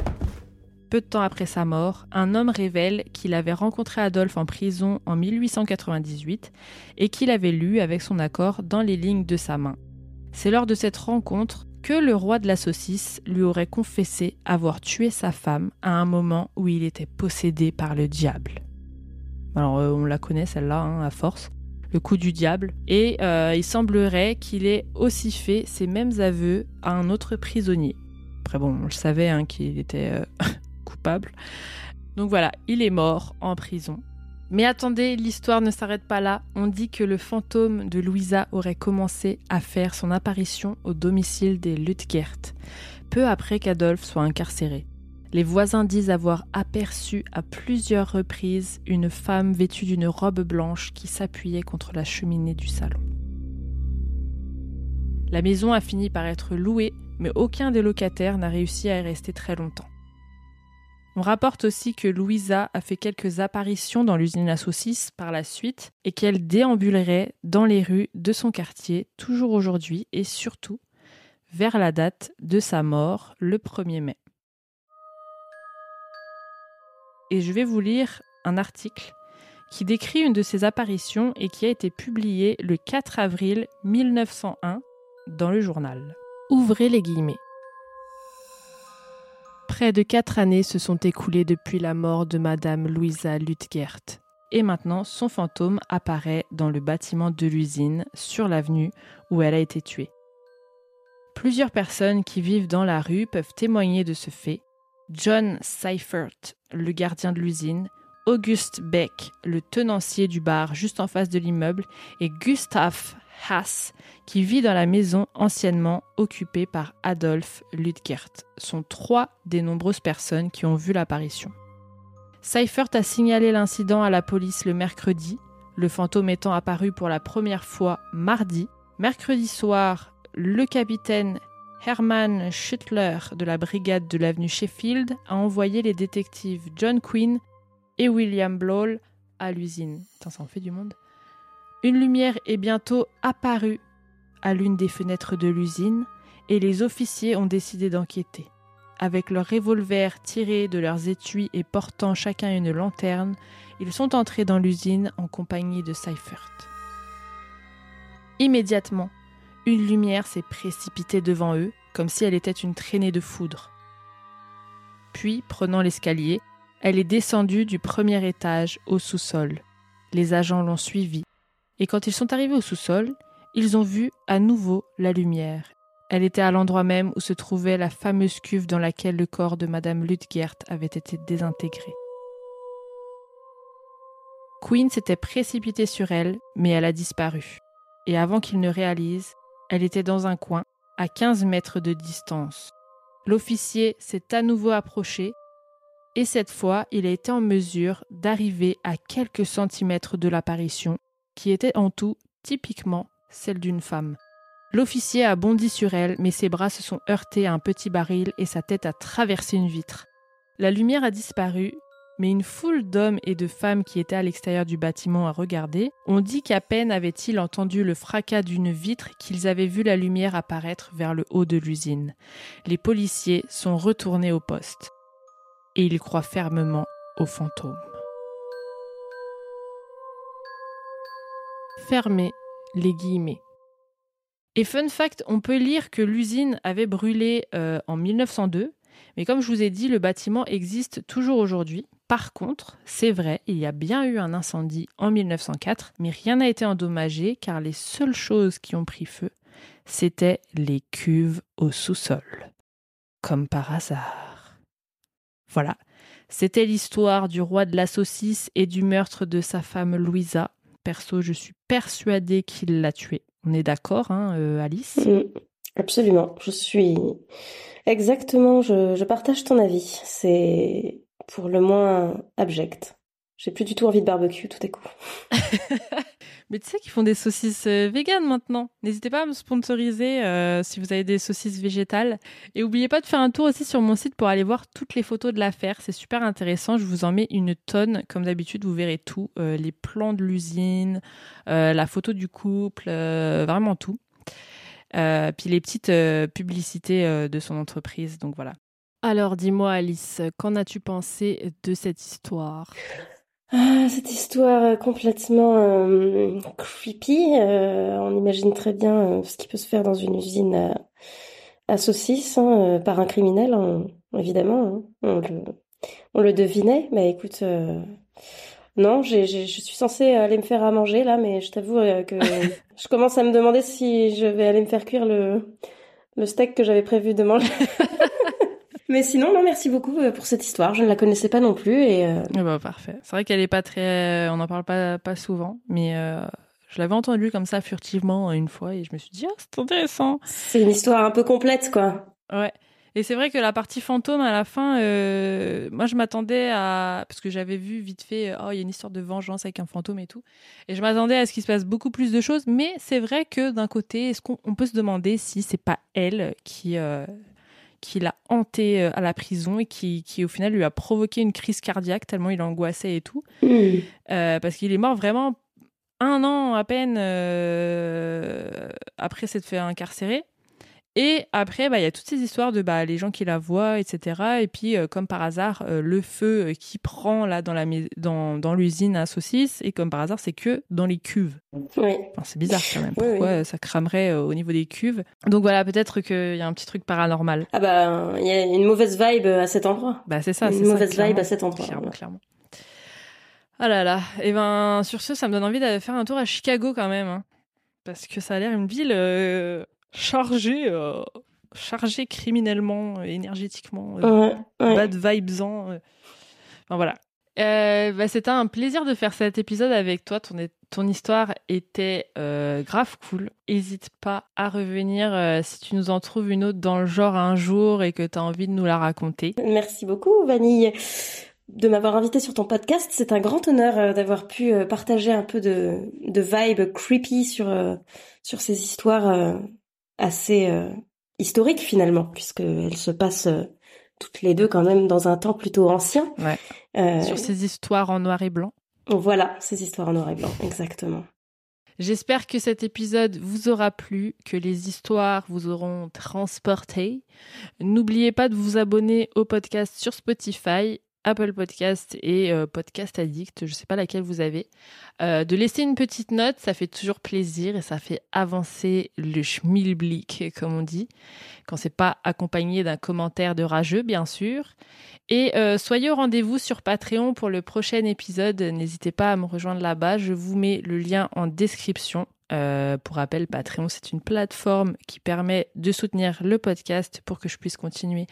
Peu de temps après sa mort, un homme révèle qu'il avait rencontré Adolphe en prison en 1898 et qu'il avait lu avec son accord dans les lignes de sa main. C'est lors de cette rencontre que le roi de la saucisse lui aurait confessé avoir tué sa femme à un moment où il était possédé par le diable. Alors euh, on la connaît celle-là hein, à force, le coup du diable, et euh, il semblerait qu'il ait aussi fait ces mêmes aveux à un autre prisonnier. Après bon, on le savait hein, qu'il était euh, Donc voilà, il est mort en prison. Mais attendez, l'histoire ne s'arrête pas là. On dit que le fantôme de Louisa aurait commencé à faire son apparition au domicile des Lutgert, peu après qu'Adolphe soit incarcéré. Les voisins disent avoir aperçu à plusieurs reprises une femme vêtue d'une robe blanche qui s'appuyait contre la cheminée du salon. La maison a fini par être louée, mais aucun des locataires n'a réussi à y rester très longtemps. On rapporte aussi que Louisa a fait quelques apparitions dans l'usine à saucisses par la suite et qu'elle déambulerait dans les rues de son quartier toujours aujourd'hui et surtout vers la date de sa mort, le 1er mai. Et je vais vous lire un article qui décrit une de ces apparitions et qui a été publié le 4 avril 1901 dans le journal. Ouvrez les guillemets. Près de quatre années se sont écoulées depuis la mort de Madame Louisa Lutgert. Et maintenant, son fantôme apparaît dans le bâtiment de l'usine, sur l'avenue où elle a été tuée. Plusieurs personnes qui vivent dans la rue peuvent témoigner de ce fait. John Seifert, le gardien de l'usine, Auguste Beck, le tenancier du bar juste en face de l'immeuble, et Gustav Haas, qui vit dans la maison anciennement occupée par Adolf Lüdgert, sont trois des nombreuses personnes qui ont vu l'apparition. Seifert a signalé l'incident à la police le mercredi, le fantôme étant apparu pour la première fois mardi. Mercredi soir, le capitaine Hermann Schuttler de la brigade de l'avenue Sheffield a envoyé les détectives John Quinn et William Bloll à l'usine. ça en fait du monde. Une lumière est bientôt apparue à l'une des fenêtres de l'usine et les officiers ont décidé d'enquêter. Avec leurs revolvers tirés de leurs étuis et portant chacun une lanterne, ils sont entrés dans l'usine en compagnie de Seifert. Immédiatement, une lumière s'est précipitée devant eux, comme si elle était une traînée de foudre. Puis, prenant l'escalier, elle est descendue du premier étage au sous-sol. Les agents l'ont suivie et quand ils sont arrivés au sous-sol, ils ont vu à nouveau la lumière. Elle était à l'endroit même où se trouvait la fameuse cuve dans laquelle le corps de Madame Lutgert avait été désintégré. Queen s'était précipitée sur elle, mais elle a disparu. Et avant qu'il ne réalise, elle était dans un coin, à 15 mètres de distance. L'officier s'est à nouveau approché, et cette fois, il a été en mesure d'arriver à quelques centimètres de l'apparition qui était en tout typiquement celle d'une femme. L'officier a bondi sur elle, mais ses bras se sont heurtés à un petit baril et sa tête a traversé une vitre. La lumière a disparu, mais une foule d'hommes et de femmes qui étaient à l'extérieur du bâtiment à regarder ont dit qu'à peine avaient-ils entendu le fracas d'une vitre qu'ils avaient vu la lumière apparaître vers le haut de l'usine. Les policiers sont retournés au poste. Et ils croient fermement aux fantômes. Fermer les guillemets. Et fun fact, on peut lire que l'usine avait brûlé euh, en 1902, mais comme je vous ai dit, le bâtiment existe toujours aujourd'hui. Par contre, c'est vrai, il y a bien eu un incendie en 1904, mais rien n'a été endommagé car les seules choses qui ont pris feu, c'était les cuves au sous-sol. Comme par hasard. Voilà, c'était l'histoire du roi de la saucisse et du meurtre de sa femme Louisa, Perso, je suis persuadée qu'il l'a tué. On est d'accord, hein, euh, Alice? Absolument. Je suis exactement. Je, partage ton avis. C'est pour le moins abject. J'ai plus du tout envie de barbecue tout à coup. Mais tu sais qu'ils font des saucisses euh, véganes maintenant. N'hésitez pas à me sponsoriser euh, si vous avez des saucisses végétales. Et n'oubliez pas de faire un tour aussi sur mon site pour aller voir toutes les photos de l'affaire. C'est super intéressant. Je vous en mets une tonne. Comme d'habitude, vous verrez tout. Euh, les plans de l'usine, la photo du couple, vraiment tout. puis les petites publicités de son entreprise. Donc voilà. Alors dis-moi Alice, qu'en as-tu pensé de cette histoire? Ah, cette histoire complètement euh, creepy. Euh, on imagine très bien euh, ce qui peut se faire dans une usine à, saucisses hein, par un criminel, évidemment. Hein. On, le, on le devinait. Mais écoute, non, je suis censée aller me faire à manger là, mais je t'avoue que je commence à me demander si je vais aller me faire cuire le, le steak que j'avais prévu de manger. Mais sinon, non, merci beaucoup euh, pour cette histoire. Je ne la connaissais pas non plus. Et euh, ah bah, parfait. C'est vrai qu'elle est pas très. On n'en parle pas, pas souvent, mais euh, je l'avais entendue comme ça furtivement une fois et je me suis dit, ah, c'est intéressant. C'est une histoire un peu complète, quoi. Ouais. Et c'est vrai que la partie fantôme à la fin, moi je m'attendais à parce que j'avais vu vite fait, oh il y a une histoire de vengeance avec un fantôme et tout, et je m'attendais à ce qu'il se passe beaucoup plus de choses. Mais c'est vrai que d'un côté, est-ce qu'on peut se demander si c'est pas elle qui qui l'a hanté euh, à la prison et qui, qui, au final lui a provoqué une crise cardiaque tellement il angoissait et tout. Mm. Euh, parce qu'il est mort vraiment un an à peine euh, après s'être fait incarcérer. Et après, bah, il y a toutes ces histoires de bah, les gens qui la voient, etc. Et puis, euh, comme par hasard, euh, le feu euh, qui prend là dans la dans, dans l'usine à saucisses, et comme par hasard, c'est que dans les cuves. Oui. c'est bizarre quand même. Pourquoi ça cramerait au niveau des cuves? Donc voilà, peut-être qu'il y a un petit truc paranormal. Ah bah, il y a une mauvaise vibe à cet endroit. Bah c'est ça, Une mauvaise vibe à cet endroit. Clairement, clairement. Ah là là. Et eh ben, sur ce, ça me donne envie d'aller faire un tour à Chicago quand même. Hein. Parce que ça a l'air une ville chargé, euh, chargé criminellement, euh, énergétiquement, euh, bad vibes en. Enfin voilà. Bah, c'était un plaisir de faire cet épisode avec toi. Ton, ton histoire était grave cool. N'hésite pas à revenir si tu nous en trouves une autre dans le genre un jour et que tu as envie de nous la raconter. Merci beaucoup, Vanille, de m'avoir invité sur ton podcast. C'est un grand honneur d'avoir pu partager un peu de, de vibe creepy sur, sur ces histoires assez euh, historique finalement, puisqu'elles se passent euh, toutes les deux quand même dans un temps plutôt ancien. Ouais. Euh, Sur ces histoires en noir et blanc. Voilà, ces histoires en noir et blanc, exactement. J'espère que cet épisode vous aura plu, que les histoires vous auront transporté. N'oubliez pas de vous abonner au podcast sur Spotify Apple Podcast et euh, Podcast Addict, je ne sais pas laquelle vous avez, euh, de laisser une petite note, ça fait toujours plaisir et ça fait avancer le schmilblick, comme on dit, quand c'est pas accompagné d'un commentaire de rageux, bien sûr. Et euh, soyez au rendez-vous sur Patreon pour le prochain épisode. N'hésitez pas à me rejoindre là-bas. Je vous mets le lien en description. Euh, pour rappel, Patreon, c'est une plateforme qui permet de soutenir le podcast pour que je puisse continuer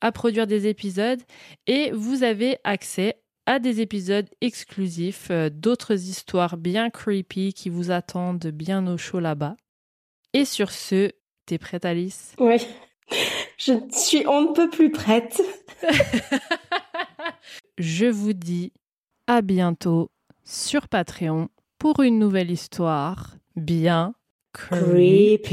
à produire des épisodes. Et vous avez accès à des épisodes exclusifs, euh, d'autres histoires bien creepy qui vous attendent bien au chaud là-bas. Et sur ce, t'es prête Alice? Oui, je suis on ne peut plus prête. je vous dis à bientôt sur Patreon pour une nouvelle histoire bien creepy.